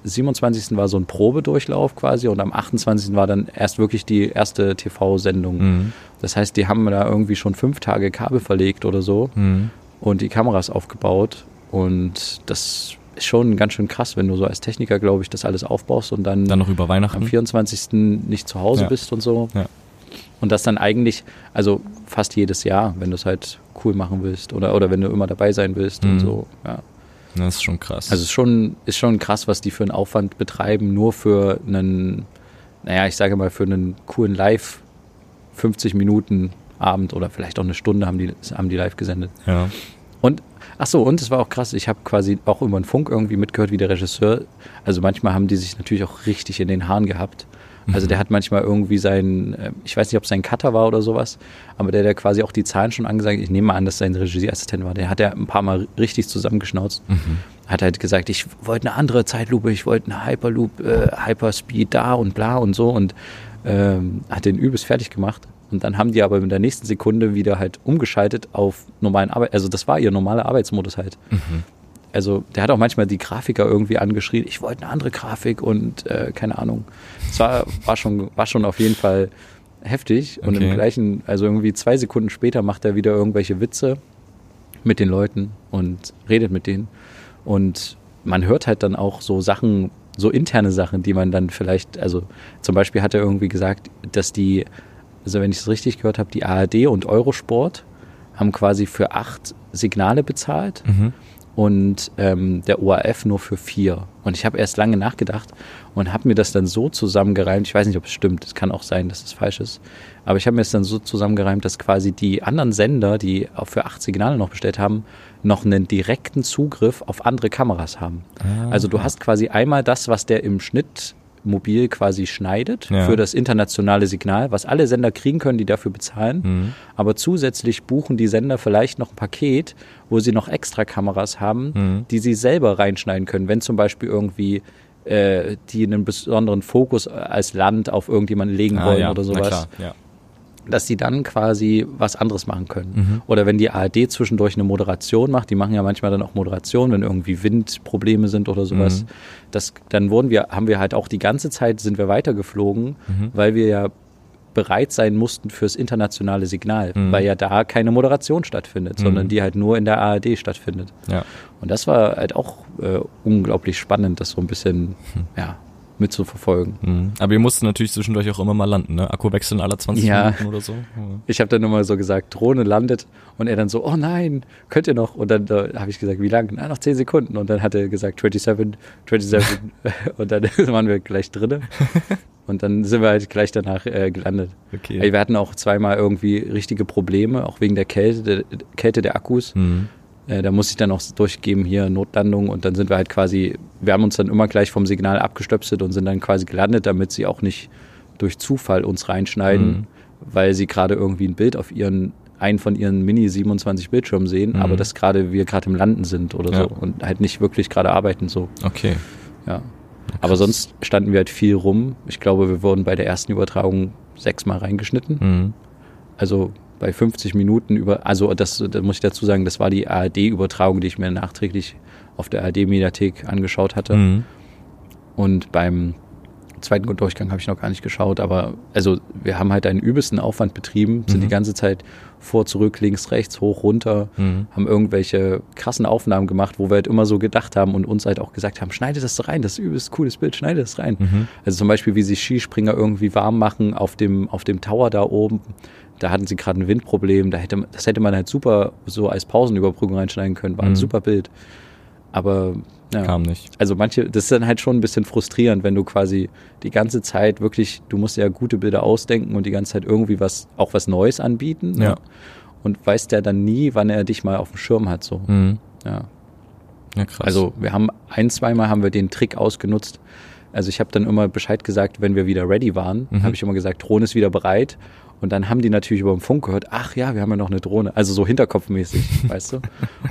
27. war so ein Probedurchlauf quasi und am 28. war dann erst wirklich die erste TV-Sendung. Mhm. Das heißt, die haben da irgendwie schon fünf Tage Kabel verlegt oder so Mhm. und die Kameras aufgebaut. Und das ist schon ganz schön krass, wenn du so als Techniker, glaube ich, das alles aufbaust und dann, Dann noch über am Weihnachten. 24. nicht zu Hause Ja. bist und so. Ja. Und das dann eigentlich, also fast jedes Jahr, wenn du es halt cool machen willst oder, oder wenn du immer dabei sein willst und Mhm. so. Ja. Das ist schon krass. Also es ist schon, ist schon krass, was die für einen Aufwand betreiben, nur für einen, naja, ich sage mal, für einen coolen Live 50 Minuten Abend oder vielleicht auch eine Stunde haben die, haben die live gesendet. ja. Und ach so, und es war auch krass, ich habe quasi auch über den Funk irgendwie mitgehört, wie der Regisseur, also manchmal haben die sich natürlich auch richtig in den Haaren gehabt. Also der hat manchmal irgendwie seinen, äh, ich weiß nicht, ob es sein Cutter war oder sowas, aber der, der quasi auch die Zahlen schon angesagt, ich nehme mal an, dass sein Regieassistent war, der hat ja ein paar Mal richtig zusammengeschnauzt. Hat halt gesagt, ich wollte eine andere Zeitlupe, ich wollte eine Hyperloop, äh, Hyperspeed da und bla und so und ähm, hat den übelst fertig gemacht. Und dann haben die aber in der nächsten Sekunde wieder halt umgeschaltet auf normalen Arbeit. Also das war ihr normaler Arbeitsmodus halt. Also der hat auch manchmal die Grafiker irgendwie angeschrien, ich wollte eine andere Grafik und äh, keine Ahnung. Es war, war, schon, war schon auf jeden Fall heftig. Und Okay. im gleichen, also irgendwie zwei Sekunden später macht er wieder irgendwelche Witze mit den Leuten und redet mit denen. Und man hört halt dann auch so Sachen, so interne Sachen, die man dann vielleicht, also zum Beispiel hat er irgendwie gesagt, dass die, also wenn ich es richtig gehört habe, die ARD und Eurosport haben quasi für acht Signale bezahlt Mhm. Und ähm, der ORF nur für vier. Und ich habe erst lange nachgedacht und habe mir das dann so zusammengereimt. Ich weiß nicht, ob es stimmt. Es kann auch sein, dass es falsch ist. Aber ich habe mir es dann so zusammengereimt, dass quasi die anderen Sender, die auch für acht Signale noch bestellt haben, noch einen direkten Zugriff auf andere Kameras haben. Ah. Also du hast quasi einmal das, was der im Schnitt mobil quasi schneidet Ja. für das internationale Signal, was alle Sender kriegen können, die dafür bezahlen. Mhm. Aber zusätzlich buchen die Sender vielleicht noch ein Paket, wo sie noch extra Kameras haben, Mhm. die sie selber reinschneiden können. Wenn zum Beispiel irgendwie äh, die einen besonderen Fokus als Land auf irgendjemanden legen Ah, wollen ja, oder sowas, klar, ja. Dass die dann quasi was anderes machen können. Mhm. Oder wenn die ARD zwischendurch eine Moderation macht, die machen ja manchmal dann auch Moderation, wenn irgendwie Windprobleme sind oder sowas. Mhm. Das, dann wurden wir, haben wir halt auch die ganze Zeit sind wir weitergeflogen, Mhm. weil wir ja bereit sein mussten fürs internationale Signal, Mhm. weil ja da keine Moderation stattfindet, sondern Mhm. die halt nur in der ARD stattfindet. ja. Und das war halt auch äh, unglaublich spannend, das so ein bisschen Hm. ja, mitzuverfolgen. Mhm. Aber ihr musstet natürlich zwischendurch auch immer mal landen, ne? Akku wechseln alle 20 Ja. Minuten oder so. Ich habe dann immer so gesagt, Drohne landet und er dann so, oh nein, könnt ihr noch? Und dann äh, habe ich gesagt, wie lange? Na, noch 10 Sekunden. Und dann hat er gesagt, 27, 27. und dann waren wir gleich drinne. Und dann sind wir halt gleich danach äh, gelandet. Okay. Wir hatten auch zweimal irgendwie richtige Probleme, auch wegen der Kälte, der, Kälte der Akkus. Mhm. Äh, da musste ich dann auch durchgeben, hier Notlandung. Und dann sind wir halt quasi, wir haben uns dann immer gleich vom Signal abgestöpselt und sind dann quasi gelandet, damit sie auch nicht durch Zufall uns reinschneiden, Mhm. weil sie gerade irgendwie ein Bild auf ihren einen von ihren Mini 27 Bildschirmen sehen, Mhm. aber dass gerade wir gerade im Landen sind oder Ja. so und halt nicht wirklich gerade arbeiten so. Okay. Ja. Aber sonst standen wir halt viel rum. Ich glaube, wir wurden bei der ersten Übertragung sechsmal reingeschnitten. Mhm. Also bei 50 Minuten über, also das, da muss ich dazu sagen, das war die ARD-Übertragung, die ich mir nachträglich auf der ARD-Mediathek angeschaut hatte. Mhm. Und beim zweiten Durchgang habe ich noch gar nicht geschaut, aber also wir haben halt einen übelsten Aufwand betrieben, sind Mhm. die ganze Zeit vor, zurück, links, rechts, hoch, runter, Mhm. haben irgendwelche krassen Aufnahmen gemacht, wo wir halt immer so gedacht haben und uns halt auch gesagt haben, schneide das rein, das ist ein übelst cooles Bild, schneide das rein. Mhm. Also zum Beispiel, wie sich Skispringer irgendwie warm machen auf dem, auf dem Tower da oben. Da hatten sie gerade ein Windproblem. Da hätte, das hätte man halt super so als Pausenüberbrückung reinschneiden können. War ein Mhm. super Bild. Aber ja. Kam nicht. Also manche, das ist dann halt schon ein bisschen frustrierend, wenn du quasi die ganze Zeit wirklich, du musst ja gute Bilder ausdenken und die ganze Zeit irgendwie was, auch was Neues anbieten. ne? Ja. Und weißt ja dann nie, wann er dich mal auf dem Schirm hat. So. Mhm. Ja. Ja, krass. Also wir haben ein, zweimal haben wir den Trick ausgenutzt. Also ich habe dann immer Bescheid gesagt, wenn wir wieder ready waren, Mhm. habe ich immer gesagt, Drohne ist wieder bereit. Und dann haben die natürlich über den Funk gehört, ach ja, wir haben ja noch eine Drohne. Also so hinterkopfmäßig, weißt du.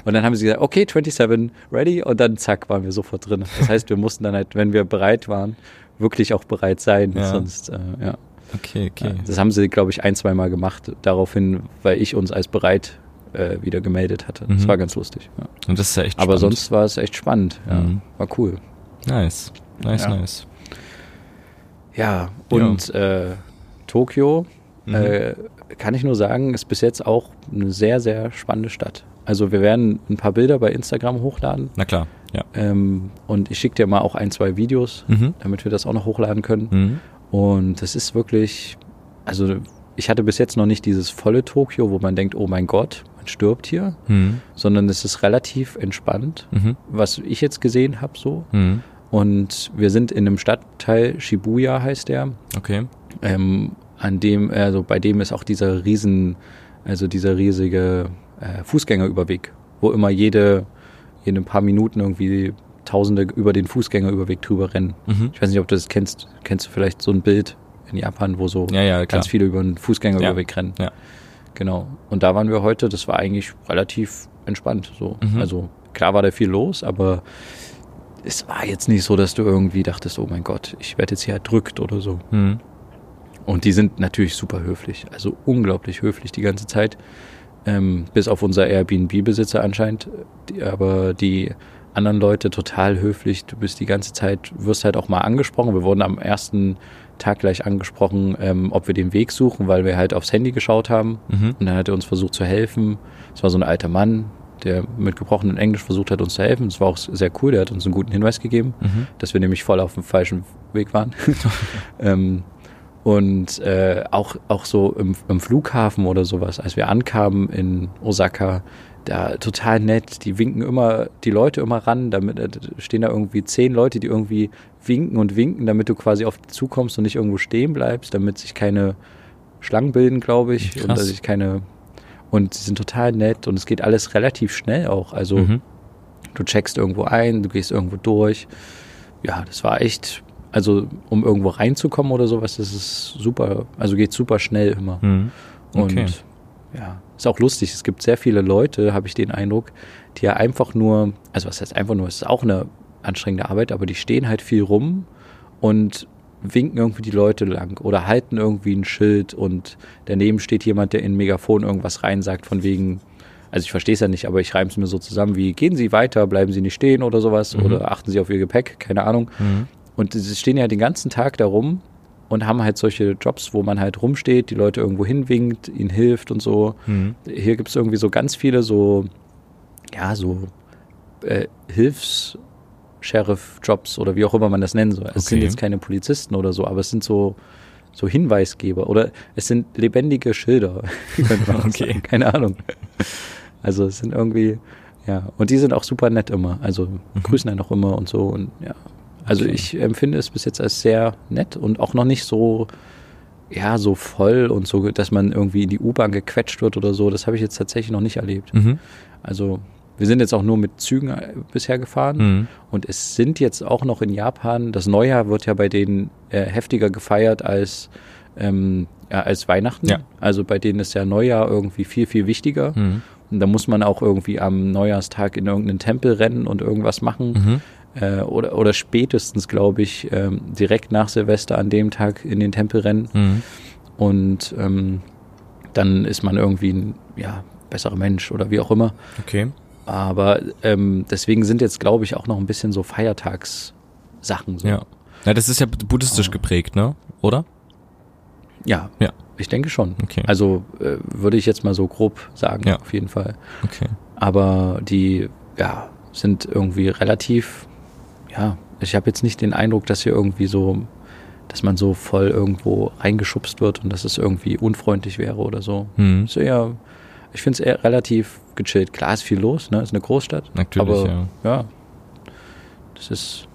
Und dann haben sie gesagt, okay, 27, ready. Und dann zack, waren wir sofort drin. Das heißt, wir mussten dann halt, wenn wir bereit waren, wirklich auch bereit sein. Ja. Sonst, äh, ja. okay, okay. Das haben sie, glaube ich, ein, zweimal gemacht, daraufhin, weil ich uns als bereit äh, wieder gemeldet hatte. Das Mhm. war ganz lustig. Ja. Und das ist ja echt Aber spannend. sonst war es echt spannend. Ja. Mhm. War cool. Nice. Nice, Ja. nice. Ja, und Äh, Tokio, Mhm. äh, kann ich nur sagen, ist bis jetzt auch eine sehr, sehr spannende Stadt. Also wir werden ein paar Bilder bei Instagram hochladen Na klar, ja. ähm, und ich schicke dir mal auch ein, zwei Videos, Mhm. damit wir das auch noch hochladen können. Mhm. Und das ist wirklich, also ich hatte bis jetzt noch nicht dieses volle Tokio, wo man denkt, oh mein Gott, man stirbt hier, Mhm. sondern es ist relativ entspannt, Mhm. was ich jetzt gesehen habe so. Mhm. Und wir sind in einem Stadtteil, Shibuya heißt der, Okay. ähm, an dem, also bei dem ist auch dieser riesen, also dieser riesige äh, Fußgängerüberweg, wo immer jede, jede paar Minuten irgendwie Tausende über den Fußgängerüberweg drüber rennen. Mhm. Ich weiß nicht, ob du das kennst. Kennst du vielleicht so ein Bild in Japan, wo so Ja, ja, ganz viele über den Fußgängerüberweg rennen? Ja. Genau. Und da waren wir heute, das war eigentlich relativ entspannt. So. Mhm. Also klar war da viel los, aber es war jetzt nicht so, dass du irgendwie dachtest, oh mein Gott, ich werde jetzt hier erdrückt oder so. Mhm. Und die sind natürlich super höflich, also unglaublich höflich die ganze Zeit. Ähm, bis auf unser Airbnb-Besitzer anscheinend, die, aber die anderen Leute total höflich. Du bist die ganze Zeit, wirst halt auch mal angesprochen. Wir wurden am ersten Tag gleich angesprochen, ähm, ob wir den Weg suchen, weil wir halt aufs Handy geschaut haben. Mhm. Und dann hat er uns versucht zu helfen. Es war so ein alter Mann, der mit gebrochenem Englisch versucht hat, uns zu helfen. Das war auch sehr cool, der hat uns einen guten Hinweis gegeben, Mhm. dass wir nämlich voll auf dem falschen Weg waren. ähm, und äh, auch, auch so im, im Flughafen oder sowas, als wir ankamen in Osaka, da total nett, die winken immer die Leute immer ran, damit äh, stehen da irgendwie zehn Leute, die irgendwie winken und winken, damit du quasi auf zukommst und nicht irgendwo stehen bleibst, damit sich keine Schlangen bilden, glaube ich, und Krass. dass sich keine und sie sind total nett und es geht alles relativ schnell auch. Also Mhm. du checkst irgendwo ein, du gehst irgendwo durch. Ja, das war echt, also um irgendwo reinzukommen oder sowas, das ist super, also geht super schnell immer. Mhm. Okay. Und ja, ist auch lustig. Es gibt sehr viele Leute, habe ich den Eindruck, die ja einfach nur, also was heißt einfach nur, es ist auch eine anstrengende Arbeit, aber die stehen halt viel rum und winken irgendwie die Leute lang oder halten irgendwie ein Schild und daneben steht jemand, der in ein Megafon irgendwas reinsagt von wegen, also ich verstehe es ja nicht, aber ich reime es mir so zusammen wie, gehen Sie weiter, bleiben Sie nicht stehen oder sowas Mhm. oder achten Sie auf Ihr Gepäck, keine Ahnung. Mhm. Und sie stehen ja den ganzen Tag da rum und haben halt solche Jobs, wo man halt rumsteht, die Leute irgendwo hinwinkt, ihnen hilft und so. Mhm. Hier gibt es irgendwie so ganz viele so, ja, so äh, Hilfs-Sheriff-Jobs oder wie auch immer man das nennen soll. Es sind Okay. jetzt keine Polizisten oder so, aber es sind so, so Hinweisgeber oder es sind lebendige Schilder. könnte man Okay. sagen. Keine Ahnung. Also es sind irgendwie, ja, und die sind auch super nett immer. Also grüßen einen auch immer und so und ja. Also Mhm. Okay. ich empfinde es bis jetzt als sehr nett und auch noch nicht so, ja, so voll und so, dass man irgendwie in die U-Bahn gequetscht wird oder so. Das habe ich jetzt tatsächlich noch nicht erlebt. Mhm. Also wir sind jetzt auch nur mit Zügen äh, bisher gefahren Mhm. und es sind jetzt auch noch in Japan, das Neujahr wird ja bei denen äh, heftiger gefeiert als, ähm, ja, als Weihnachten. Ja. Also bei denen ist ja Neujahr irgendwie viel, viel wichtiger. Mhm. Und da muss man auch irgendwie am Neujahrstag in irgendeinen Tempel rennen und irgendwas machen. Äh, oder, oder spätestens, glaube ich, ähm, direkt nach Silvester an dem Tag in den Tempel rennen. Mhm. Und ähm, dann ist man irgendwie ein ja, besserer Mensch oder wie auch immer. Okay. Aber ähm, deswegen sind jetzt, glaube ich, auch noch ein bisschen so Feiertagssachen. So. Ja. Na, das ist ja buddhistisch Ah. geprägt, ne? Oder? ja. Ja. Ich denke schon. Okay. Also äh, würde ich jetzt mal so grob sagen, Ja. auf jeden Fall. Okay. Aber die, ja, sind irgendwie relativ, ja, ich habe jetzt nicht den Eindruck, dass hier irgendwie so, dass man so voll irgendwo reingeschubst wird und dass es irgendwie unfreundlich wäre oder so. Mhm. Ist eher, ich finde es eher relativ gechillt. Klar ist viel los, ne? Ist eine Großstadt. Natürlich, aber ja. ja, das ist.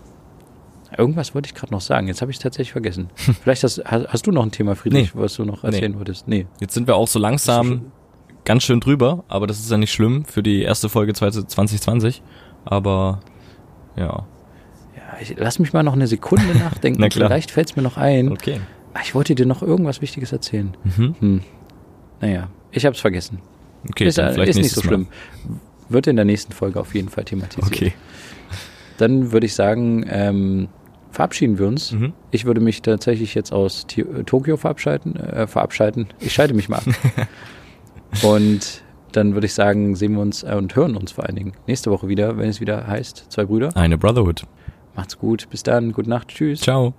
Irgendwas wollte ich gerade noch sagen. Jetzt habe ich es tatsächlich vergessen. Vielleicht hast, hast, du noch ein Thema, Friedrich, was du noch erzählen wolltest? Nee. Jetzt sind wir auch so langsam ganz schön drüber, aber das ist ja nicht schlimm für die erste Folge 2020. Aber ja. Ich, lass mich mal noch eine Sekunde nachdenken. Na klar. Vielleicht fällt es mir noch ein. Okay. Ich wollte dir noch irgendwas Wichtiges erzählen. Mhm. Hm. Naja, ich habe es vergessen. Okay, ist dann vielleicht ist nicht so schlimm. Wird in der nächsten Folge auf jeden Fall Mal. thematisiert. Okay. Dann würde ich sagen, ähm, verabschieden wir uns. Mhm. Ich würde mich tatsächlich jetzt aus Ti- äh, Tokio verabschieden, äh, verabschieden. Ich schalte mich mal ab. und dann würde ich sagen, sehen wir uns äh, und hören uns vor allen Dingen nächste Woche wieder, wenn es wieder heißt, zwei Brüder. Eine Brotherhood. Macht's gut, bis dann, gute Nacht, tschüss. Ciao.